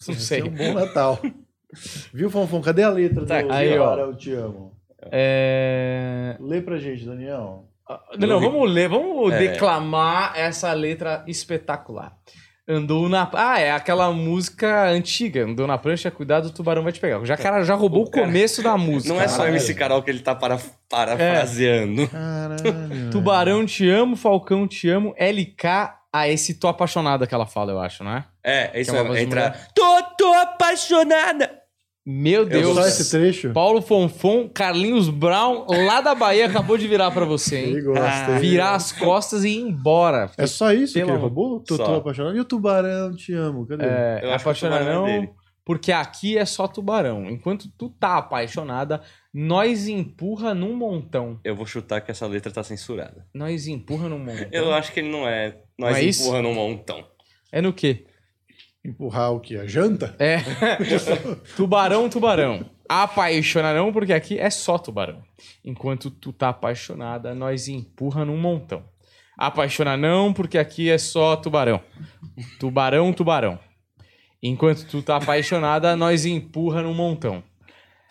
Não Vai sei. ser um bom Natal. *laughs* Viu, Fonfon? Cadê a letra Tá do aí, Aí, ó. Eu Te Amo? É... Lê pra gente, Daniel. Não, não, vamos ler, vamos É. declamar essa letra espetacular. Andou na. Ah, é aquela música antiga. Andou na prancha, cuidado, o tubarão vai te pegar. Já, cara, já roubou o Cara, começo da música. Não é só Caralho. MC Carol que ele tá para, parafraseando. Caralho. Tubarão te amo, Falcão te amo, LK. Ah, esse tô apaixonada que ela fala, eu acho, não é? É, é isso é Entra. mulher. Tô, tô apaixonada. Meu Eu Deus. só esse trecho. Paulo Fonfon, Carlinhos Brown, lá da Bahia, acabou de virar pra você, hein? Virar as costas e ir embora. É só isso Pelo que ele roubou? Tô, tô apaixonado. E o tubarão, te amo. Cadê? É, Eu acho que o apaixona tubarão é não, dele. porque aqui é só tubarão. Enquanto tu tá apaixonada, nós empurra num montão. Eu vou chutar que essa letra tá censurada. Nós empurra num montão. Eu acho que ele não é. Nós Não é isso? empurrando um montão. É no quê? Empurrar o quê? A janta? É. *laughs* tubarão, tubarão. Apaixona não, porque aqui é só tubarão. Enquanto tu tá apaixonada, nós empurra num montão. Apaixona não, porque aqui é só tubarão. Tubarão, tubarão. Enquanto tu tá apaixonada, nós empurra num montão.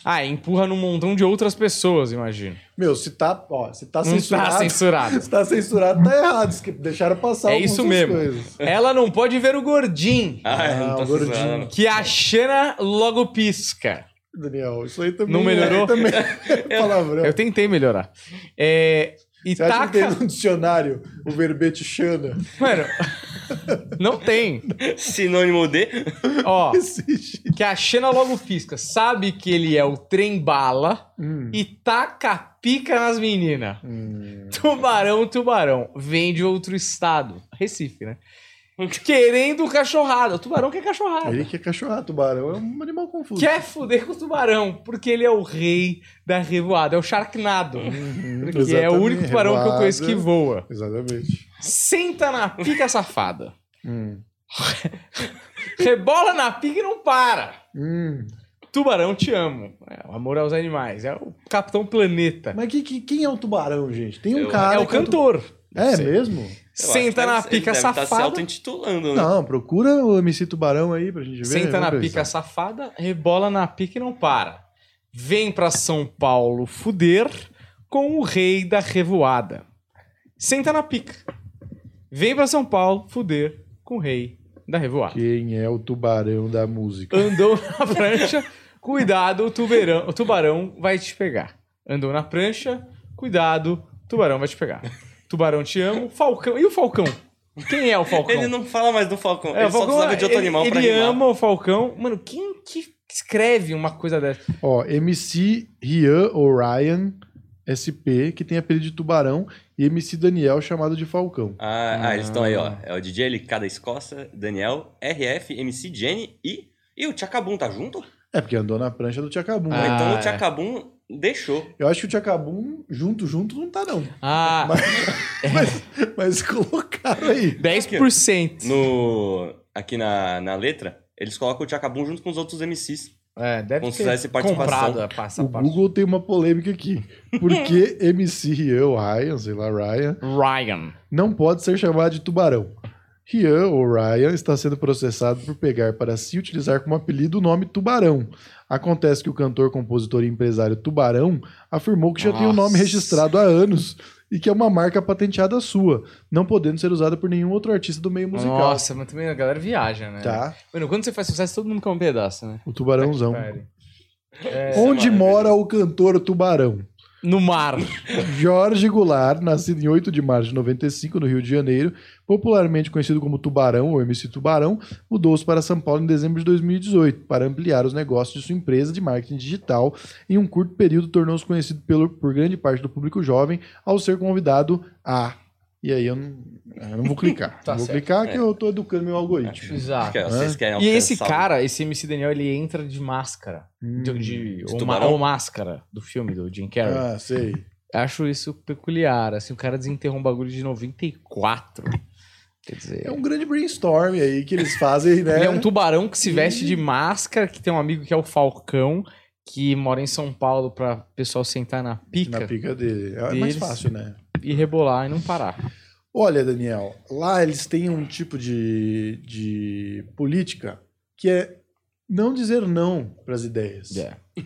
Ah, empurra num montão de outras pessoas, imagino. Meu, se tá, ó, se tá Não censurado. tá censurado. Se tá censurado, tá errado. Deixaram passar É isso mesmo. coisas. Ela não pode ver o gordinho, Ah, Ah, não tá o gordinho. censurado. que a Xana logo pisca. Daniel, isso aí também Não melhorou? É, também *laughs* é palavrão. Eu tentei melhorar. É, e Você acha taca. que tem no dicionário o verbete Xana? Mano, não tem. Sinônimo de. Ó, *laughs* que a Xena logo pisca, sabe que ele é o trem bala Hum. e taca a pica nas meninas. Hum. Tubarão, tubarão. Vem de outro estado. Recife, né? *laughs* Querendo cachorrada. O tubarão quer cachorrada. Ele quer cachorrar, tubarão é um animal confuso. Quer fuder com o tubarão, porque ele é o rei da revoada. É o Sharknado. Uhum, Porque é o único tubarão que eu revoada. conheço que voa. Exatamente. Senta na pica safada. Hum. *laughs* Rebola na pica e não para. Hum. Tubarão, te amo. É, o amor aos animais. É o Capitão Planeta. Mas que, que- quem é o tubarão, gente? Tem um Eu- cara. é o que tu- É Sei. mesmo? Eu Senta na pica ele deve Tá se safada. auto-intitulando, né? Não, procura o MC Tubarão aí pra gente ver. Senta na pica safada, rebola na pica e não para. Vem pra São Paulo fuder com o rei da revoada. Senta na pica. Vem pra São Paulo fuder com o rei da revoada. Quem é o tubarão da música? Andou na *laughs* prancha, cuidado, o tubarão, o tubarão vai te pegar. Andou na prancha, cuidado, o tubarão vai te pegar. Tubarão te amo, Falcão. E o Falcão? Quem é o Falcão? Ele não fala mais do Falcão. É, ele o só Falcão, precisava de outro ele, animal pra ele rimar. ama o Falcão. Mano, quem que escreve uma coisa dessa? Ó, MC Rian Orion SP, que tem apelido de tubarão, e MC Daniel, chamado de Falcão. Ah, ah, eles estão aí, ó. É o DJ LK da Escócia, Daniel, RF, MC Jenny e. E o Tchacabum tá junto? É, porque andou na prancha do Tchacabum. Ah, né? então é. o Tchacabum deixou. Eu acho que o Tchacabum, junto, junto, não tá, não. Ah, *laughs* Mas colocaram aí. 10%. No, aqui na, na letra, eles colocam o Tchacabum junto com os outros MCs. É, deve ter comprado a passa O Google tem uma polêmica aqui. Por que MC Rian, ou Ryan, sei lá, Ryan, Ryan. não pode ser chamado de tubarão? Rian, ou Ryan, está sendo processado por pegar para si utilizar como apelido o nome Tubarão. Acontece que o cantor, compositor e empresário Tubarão afirmou que já tem o nome Nossa. registrado há anos e que é uma marca patenteada sua, não podendo ser usada por nenhum outro artista do meio musical. Nossa, mas também a galera viaja, né? Tá? Mano, quando você faz sucesso, todo mundo quer um pedaço, né? O Tubarãozão. Pare. É, Onde é mora o cantor Tubarão? No mar. Jorge Goulart, nascido em 8 de março de 95, no Rio de Janeiro, popularmente conhecido como Tubarão ou MC Tubarão, mudou-se para São Paulo em dezembro de 2018 para ampliar os negócios de sua empresa de marketing digital. Em um curto período, tornou-se conhecido por grande parte do público jovem ao ser convidado a. E aí eu não, eu não vou clicar. *laughs* Tá não vou certo. clicar que É. eu tô educando meu algoritmo. Exato. Acho que é, vocês querem E esse cara, esse MC Daniel, ele entra de máscara. Hum. De, de, De ou, tubarão? ou máscara do filme do Jim Carrey. Ah, sei. Acho isso peculiar. Assim, o cara desenterrou um bagulho de 94. Quer dizer. É um grande brainstorm aí que eles fazem, né? *laughs* Ele é um tubarão que se veste E- de máscara, que tem um amigo que é o Falcão, que mora em São Paulo pra pessoal sentar na pica Na pica dele. É mais fácil, né? e rebolar e não parar. Olha, Daniel, lá eles têm um tipo de, de política que é não dizer não para as ideias. É. *laughs*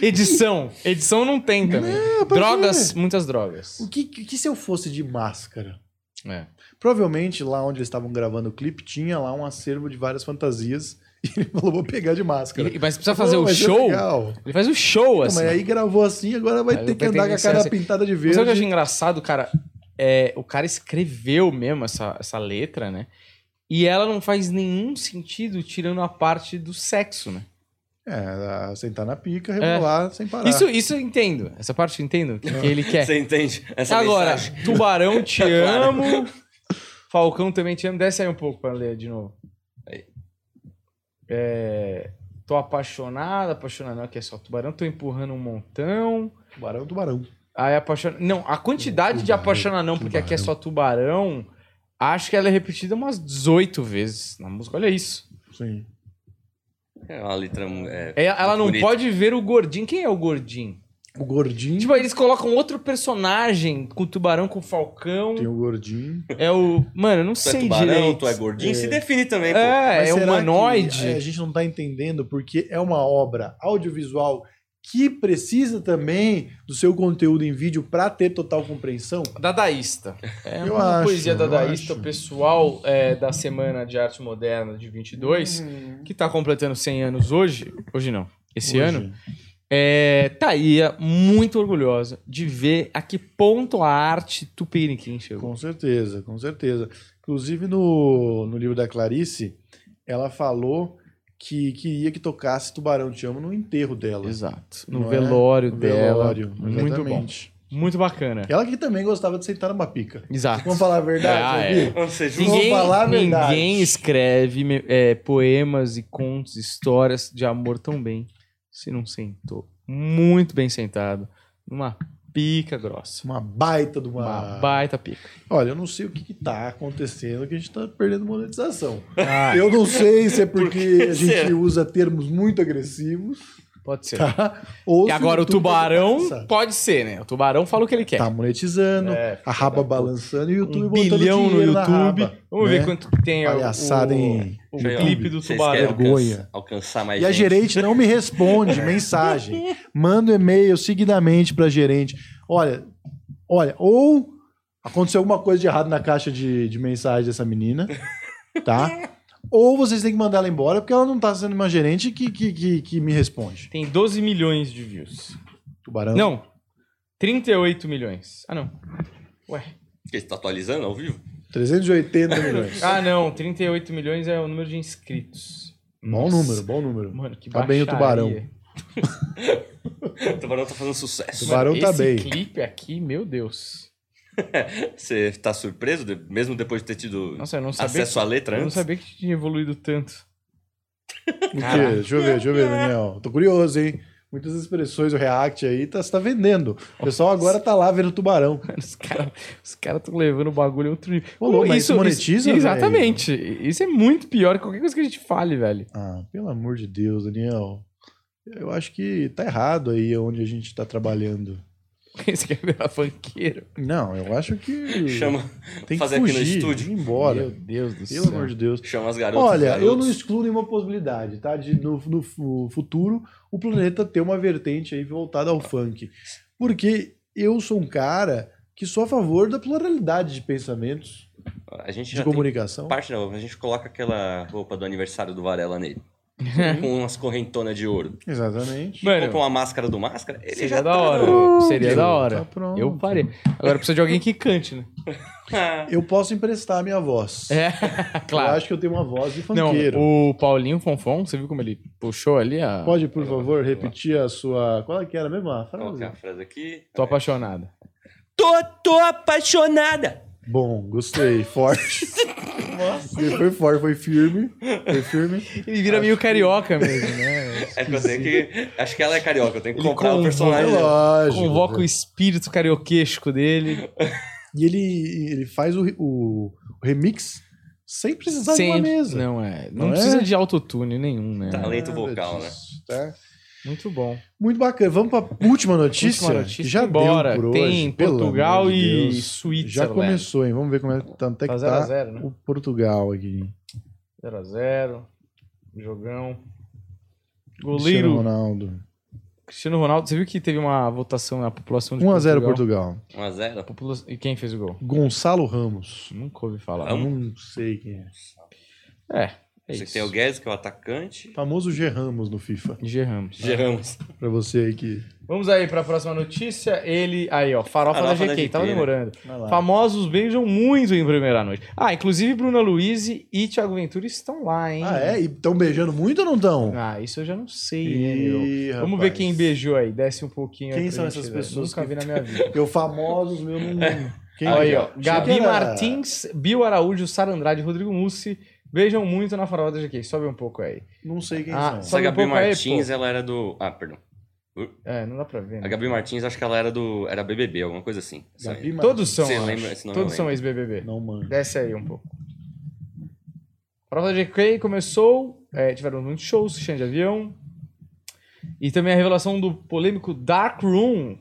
Edição. Edição não tem também. Pode drogas, ver. muitas drogas. O que, que, que se eu fosse de máscara? É. Provavelmente lá onde eles estavam gravando o clipe tinha lá um acervo de várias fantasias e *laughs* ele falou, vou pegar de máscara. E- Mas precisa fazer o é show. legal. Ele faz o show, Não, assim. mas aí gravou assim, agora vai Aí ter que andar com a cara ser- pintada de Mas sabe o que eu verde. acho engraçado, cara? É, o cara escreveu mesmo essa, essa letra, né? E ela não faz nenhum sentido tirando a parte do sexo, né? É, sentar na pica, rebolar sem parar. Isso, isso eu entendo. Essa parte eu entendo. O que, que ele quer. Você entende essa Agora, mensagem? Tubarão, te *laughs* amo. Falcão também te amo. Desce aí um pouco pra ler de novo. Aí. É, tô apaixonado, apaixonado não, aqui é só tubarão. Tô empurrando um montão. Tubarão, tubarão. Aí apaixona... Não, a quantidade de Tubarão, apaixonar não, porque aqui é só tubarão. Acho que ela é repetida umas 18 vezes na música. Olha isso. Sim. É uma letra. É, É, Ela não pode ver o gordinho. Quem é o gordinho? O gordinho. Tipo, eles colocam outro personagem com o tubarão, com o falcão. Tem o gordinho. É o. Mano, eu não Tu é sei tubarão, direito. tu é gordinho, É. se define também, pô. É, Mas é humanoide. que, é, a gente não tá entendendo porque é uma obra audiovisual que precisa também do seu conteúdo em vídeo para ter total compreensão. Dadaísta. É Eu uma acho, poesia dadaísta. pessoal é, da Semana de Arte Moderna de 22, Hum. que tá completando 100 anos hoje. Hoje não. Esse Hoje. ano. É, Thaía, muito orgulhosa de ver a que ponto a arte tupiniquim chegou. Com certeza, com certeza. Inclusive no, no livro da Clarice, ela falou que queria que tocasse Tubarão Te Amo no enterro dela. Exato. No Não é? velório No dela. velório, muito bom. Muito bacana. Ela que também gostava de sentar numa pica. Exato. Vamos falar a verdade, Ah, Gui? é. Vamos ser justos. Vamos Ninguém, falar a verdade. ninguém escreve é, poemas e contos, histórias de amor tão bem se não sentou. Muito bem sentado. Numa pica grossa. Uma baita de uma... Uma baita pica. Olha, eu não sei o que, que tá acontecendo que a gente tá perdendo monetização. Ah, Eu não sei se é porque a gente usa termos muito agressivos, pode ser. tá? Ou E agora o tubarão passa. pode ser, né? O tubarão fala o que ele quer. tá monetizando, É, a raba balançando e o YouTube um botando bilhão no YouTube. raba, Vamos né? ver quanto que tem Palhaçada, o, hein? o clipe do tubarão. Vergonha. alcançar, mais E a gente? gerente não me responde *laughs* mensagem. Manda um e-mail seguidamente pra gerente. Olha, olha, ou aconteceu alguma coisa de errado na caixa de, de mensagem dessa menina, tá? *laughs* Ou vocês têm que mandar ela embora porque ela não tá sendo uma gerente que, que, que, que me responde. Tem 12 milhões de views. Tubarão. Não. 38 milhões. Ah, não. Ué. Porque você tá atualizando ao vivo? 380 *laughs* milhões. Ah, não. 38 milhões é o número de inscritos. bom Nossa. número, bom número. Mano, que Tá bem o baixaria. tubarão. *laughs* O tubarão tá fazendo sucesso. Tubarão tá Esse bem. clipe aqui, meu Deus. *laughs* Você tá surpreso, de- mesmo depois de ter tido Nossa, eu não sabia. acesso à letra eu não antes? sabia que tinha evoluído tanto. O quê? Caraca. Deixa eu ver, deixa eu ver, Daniel. Tô curioso, hein? Muitas expressões, o React aí, tá, você tá vendendo. O pessoal agora tá lá vendo tubarão. Os caras os cara estão levando o bagulho a outro nível. Ô, louco, mas isso monetiza, velho? Exatamente. Isso é muito pior que qualquer coisa que a gente fale, velho. Ah, pelo amor de Deus, Daniel. Eu acho que tá errado aí onde a gente tá trabalhando. Você quer virar funkeiro? Não, eu acho que Chama, tem que fazer aqui no fugir, estúdio. ir embora. Meu Deus do Pelo céu. amor de Deus. chama as garotas. Olha, eu garotos. não excluo nenhuma possibilidade, tá? De no, no fu- futuro o planeta ter uma vertente aí voltada ao funk. Porque eu sou um cara que sou a favor da pluralidade de pensamentos, A gente de comunicação. parte não, a gente coloca aquela roupa do aniversário do Varela nele. Com umas correntonas de ouro. Exatamente. Mano, Compra uma máscara do máscara, ele seria já da tá hora. no- Seria da Tá hora. pronto. Eu parei. Agora precisa de alguém que cante, né? *laughs* Eu posso emprestar a minha voz. É, *laughs* Eu claro. acho que eu tenho uma voz de Não, funkeiro. o Paulinho Fonfon, você viu como ele puxou ali a. Pode, por favor, repetir a sua. Qual é que era mesmo a frase? Colocar a frase aqui. Tô apaixonada. Tô, tô apaixonada! Bom, gostei. Forte. Ele foi forte, foi firme. Foi firme. Ele vira meio carioca mesmo, né? É que eu tenho que. Acho que ela é carioca, eu tenho que Ele comprar o personagem. É lógico. Convoca o espírito carioquesco dele. E ele, ele faz o, o, o remix sem precisar de uma mesa. Não é. Não, Não é? precisa de autotune nenhum, né? Tá. Talento vocal, né? disso, tá? Muito bom. Muito bacana. Vamos para última notícia. Última notícia, que já embora. deu por Tem hoje. Portugal e Deus. Suíça. Já começou, hein? Vamos ver como é que tá, Tá que 0 a tá 0 né? o Portugal aqui. 0x0. Jogão. Cristiano Goleiro. Ronaldo. Cristiano Ronaldo. Você viu que teve uma votação na população de 1x0 Portugal? Portugal. 1x0. Popula- E quem fez o gol? Gonçalo Ramos. Nunca ouvi falar. Eu não sei quem é. É, é Você isso. tem o Guedes, que é o atacante. Famoso G Ramos no FIFA. G. Ramos. Geramos. Pra você aí que. Vamos aí pra próxima notícia. Ele. Aí, ó. Farofa, Farofa da da GK. GK, Tava né? demorando. Famosos beijam muito em primeira noite. Ah, inclusive Bruna Luiz e Thiago Ventura estão lá, hein? Ah, é? E estão beijando muito ou não estão? Ah, isso eu já não sei, né? Ih, Vamos rapaz. ver quem beijou aí. Desce um pouquinho Quem são gente essas pessoas Nunca que- vi na minha vida. *laughs* Porque o famosos, meu, não. Quem Olha aí, é? ó. Gabi era- Martins, Bill Araújo, Sara Andrade Rodrigo Mussi beijam muito na farofa da GK. Sobe um pouco aí. Não sei quem Ah, são. Um Gabi aí, Martins, pô. ela era do. Ah, perdão. É, não dá pra ver. A Né? Gabi Martins, acho que ela era do. Era BBB, alguma coisa assim. Gabi aí. Todos são, lembra? Todos são ex-BBB. Não, mano. Desce aí um pouco. A prova da GK começou, é, tiveram muitos shows, chão de avião. E também a revelação do polêmico Dark Room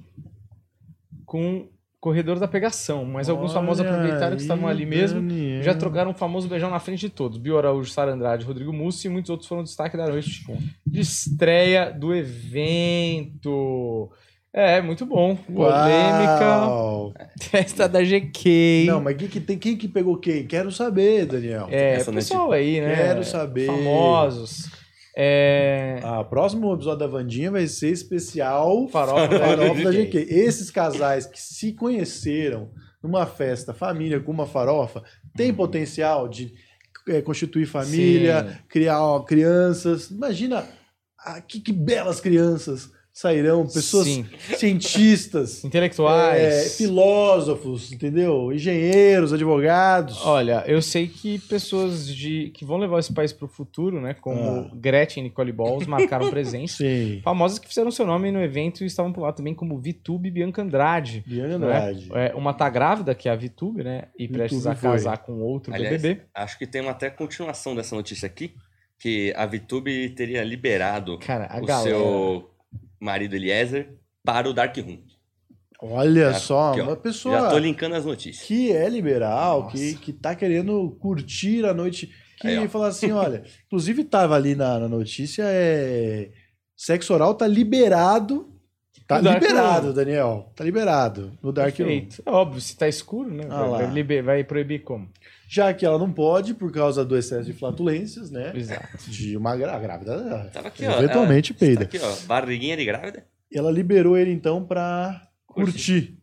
com Corredor da Pegação. Mas alguns famosos Olha aproveitaram que estavam ali mesmo. Daniel. Já trocaram um famoso beijão na frente de todos. Bill Araújo, Sara Andrade, Rodrigo Mussi e muitos outros foram destaque da noite de estreia do evento. É, muito bom. Polêmica. Uau. *laughs* Festa da GK. Não, mas quem que, tem, quem que pegou quem? Quero saber, Daniel. É, Essa pessoal aí, né? Quero saber. Famosos. É... Ah, próximo episódio da Vandinha vai ser especial Farofa da Farofa da GQ. GQ. Esses casais que se conheceram numa festa, família com uma farofa, tem potencial de é, constituir família, Sim. criar ó, crianças. Imagina ah, que, que belas crianças sairão, pessoas Sim. cientistas, *laughs* Intelectuais. é, filósofos, entendeu? Engenheiros, advogados. Olha, eu sei que pessoas de que vão levar esse país pro futuro, né? Como Ah. Gretchen e Nicole Balls marcaram presença. *laughs* Sim. Famosas que fizeram seu nome no evento e estavam por lá também, como Vitube e Bianca Andrade. Bianca não é? Andrade. É, uma tá grávida, que é a Vitube, né? E prestes a Vitube foi. casar com outro Aliás, BBB. acho que tem uma até continuação dessa notícia aqui, que a VTube teria liberado Cara, a o galera. seu marido Eliezer para o Dark Room. Olha Já- só, aqui, ó. uma pessoa Já tô linkando as notícias. que é liberal, Nossa. que, que tá querendo curtir a noite, que Aí, fala assim, *laughs* olha, inclusive tava ali na, na notícia, é sexo oral tá liberado, tá No liberado, Room. Daniel, tá liberado no Dark Room. Perfeito. É óbvio, se tá escuro, né? Ah vai, vai proibir como? Já que ela não pode por causa do excesso de flatulências, né? Exato. De uma gra- grávida, Tava aqui, ó. eventualmente ela- peida. Tá aqui, ó. Barriguinha de grávida. Ela liberou ele então pra curtir.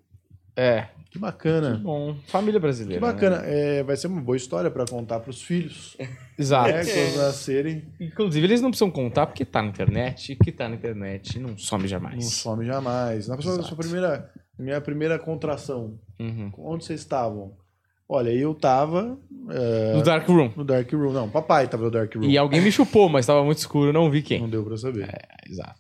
É, Que que bacana. bom. Família Que brasileira. bacana. né? É, vai ser uma boa história pra contar pros filhos. *laughs* Exato. né, quando nascerem, Inclusive, eles não precisam contar porque tá na internet, e que tá na internet não some jamais. não some jamais. Na sua, Exato. sua primeira, minha primeira contração, Uhum. onde vocês estavam? Olha, eu tava é, No Dark Room. no Dark Room. Não, papai tava no Dark Room. E alguém me chupou, mas tava muito escuro, não vi quem. Não deu pra saber. É, exato.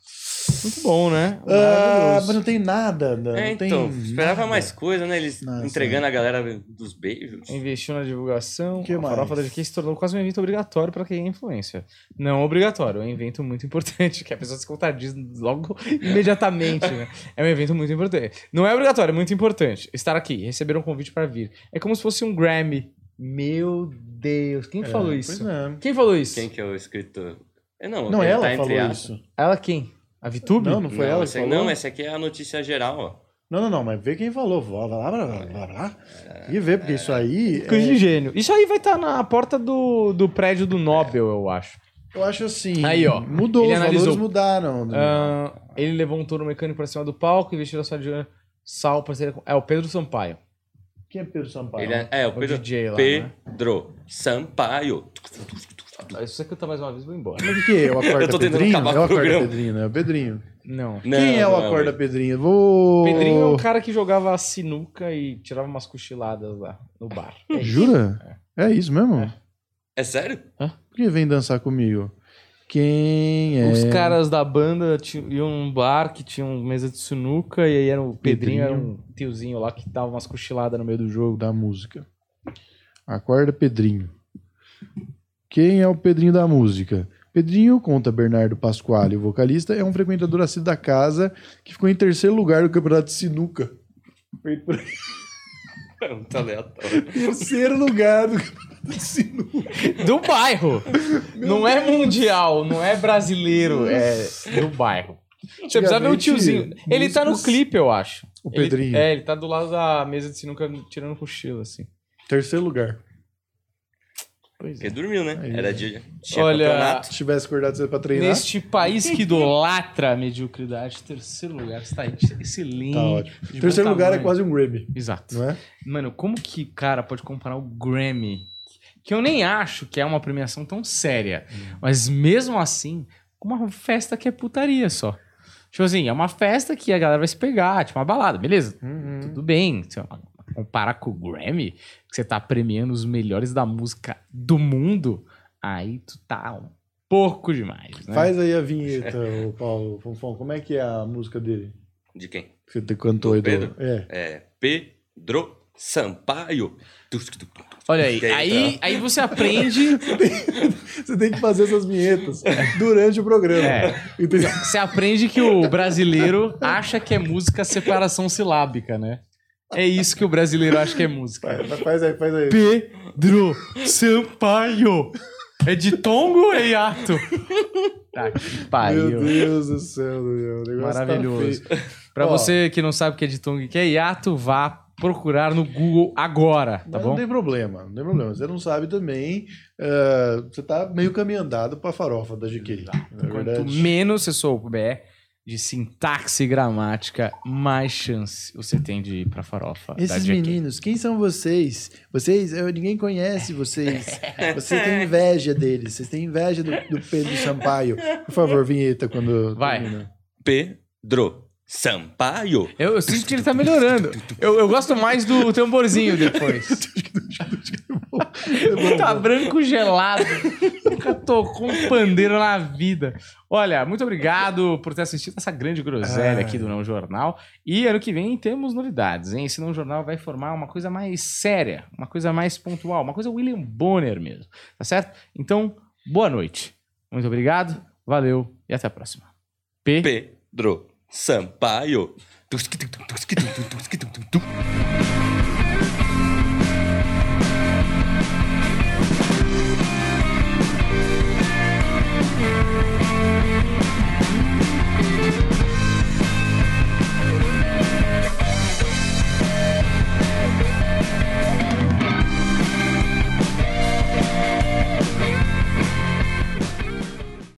Muito bom, né? Ah, mas não tem nada. Não, é, tem então. Esperava nada. mais coisa, né? Eles Nossa. entregando a galera dos beijos. Investiu na divulgação. Que a mais? farofa da GQ se tornou quase um evento obrigatório para quem é influência. Não obrigatório, é um evento muito importante, *laughs* que a pessoa se contradiz logo *laughs* imediatamente, né? É um evento muito importante. Não é obrigatório, é muito importante. Estar aqui, receber um convite para vir. É como se fosse um Grammy. Meu Deus, quem É, falou pois isso? é. Quem falou isso? Quem que é o escritor? É, não, Não, ele ela tá falou isso. Ela quem? A Vitube? Não, não foi ela que essa, falou? não, essa aqui é a notícia geral, ó. Não, não, não, mas vê quem falou. Vai lá, vai lá, vai lá. E vê, porque isso aí. Coisa é- de gênio. Isso aí vai estar na porta do, do prédio do Nobel, eu acho. eu acho assim. Aí, ó, Mudou, ele os analisou. valores mudaram. Ah, ele levou um touro mecânico para cima do palco e vestiu a sua de sal parceria com... É o Pedro Sampaio. Quem é Pedro Sampaio? Ele é, é, o o Pedro, DJ lá, né? Pedro Sampaio. Ah, Se você cantar mais uma vez, eu vou embora. Mas o que é? O *laughs* Acorda Eu tô tentando Pedrinho? É o com o Acorda programa. Pedrinho, né? É o Pedrinho. Não. Quem é o não, Acorda ele- Pedrinho? Vou. Pedrinho é o cara que jogava sinuca e tirava umas cochiladas lá no bar. *laughs* É. Jura? É isso mesmo? É. É sério? Por que vem dançar comigo? Quem é? Os caras da banda iam num bar que tinha uma mesa de sinuca e aí era o Pedrinho, Pedrinho. era um tiozinho lá que dava umas cochiladas no meio do jogo. da música. Acorda Pedrinho. Quem é o Pedrinho da música? Pedrinho, conta Bernardo Pasquale, o vocalista, é um frequentador assíduo da casa que ficou em terceiro lugar no campeonato de sinuca. Feito por- *laughs* É muito aleatório. terceiro lugar do campeonato de sinuca. Do bairro! não é mundial, não é brasileiro, é do bairro. Você precisa ver o tiozinho. Ele tá no clipe, eu acho. O Ele- Pedrinho. é, ele tá do lado da mesa de sinuca tirando cochilo, assim. Terceiro lugar. Pois Porque dormiu, né? Aí. Era dia. Tinha Olha, campeonato. Se tivesse acordado cedo pra treinar, Neste país que idolatra a mediocridade, terceiro lugar, está excelente. tá ótimo. de Terceiro lugar é quase um Grammy, Exato. não é? Mano, como que cara pode comparar o Grammy, que eu nem acho que é uma premiação tão séria, mas mesmo assim, com uma festa que é putaria só. Tipo assim, é uma festa que a galera vai se pegar, tipo uma balada, beleza? Uhum. Tudo bem. Eu comparar com o Grammy, que você tá premiando os melhores da música do mundo, aí tu tá um pouco demais, né? Faz aí a vinheta, ô Paulo Fonfon. Como é que é a música dele? De quem? Que você te cantou aí do... Pedro? É. É Pedro Sampaio. Olha aí, Que aí, aí, então. aí você aprende, *laughs* Você tem que fazer essas vinhetas durante o programa. É. Você aprende que o brasileiro acha que é música separação silábica, né? É isso que o brasileiro acha que é música. Faz, aí, faz aí. Pedro Sampaio. É de tongo ou é hiato? Tá que Meu pariu. Deus do céu, Daniel. O negócio Maravilhoso. Tá. Pra Ó. você que não sabe o que é de tongo e que é hiato, vá procurar no Google agora, tá bom? não tem problema, não tem problema. Você não sabe também. eh, você tá meio caminho andado pra farofa da. Na Quanto verdade. menos você souber de sintaxe e gramática, mais chance você tem de ir pra farofa Esses meninos, quem são vocês? Vocês, eu- ninguém conhece vocês. Você tem inveja deles. Vocês têm inveja do, do Pedro Sampaio. Por favor, vinheta quando Vai. termina. Pedro Sampaio. Eu, eu sinto que ele tá melhorando. Eu, eu gosto mais do tamborzinho depois. tá branco gelado. Nunca tocou um pandeiro na vida. Olha, muito obrigado por ter assistido essa grande groselha aqui do Não Jornal. E ano que vem temos novidades, hein? Esse Não Jornal vai formar uma coisa mais séria, uma coisa mais pontual, uma coisa William Bonner mesmo. Tá certo? Então, boa noite. Muito obrigado, valeu e até a próxima. P. Pedro Sampaio.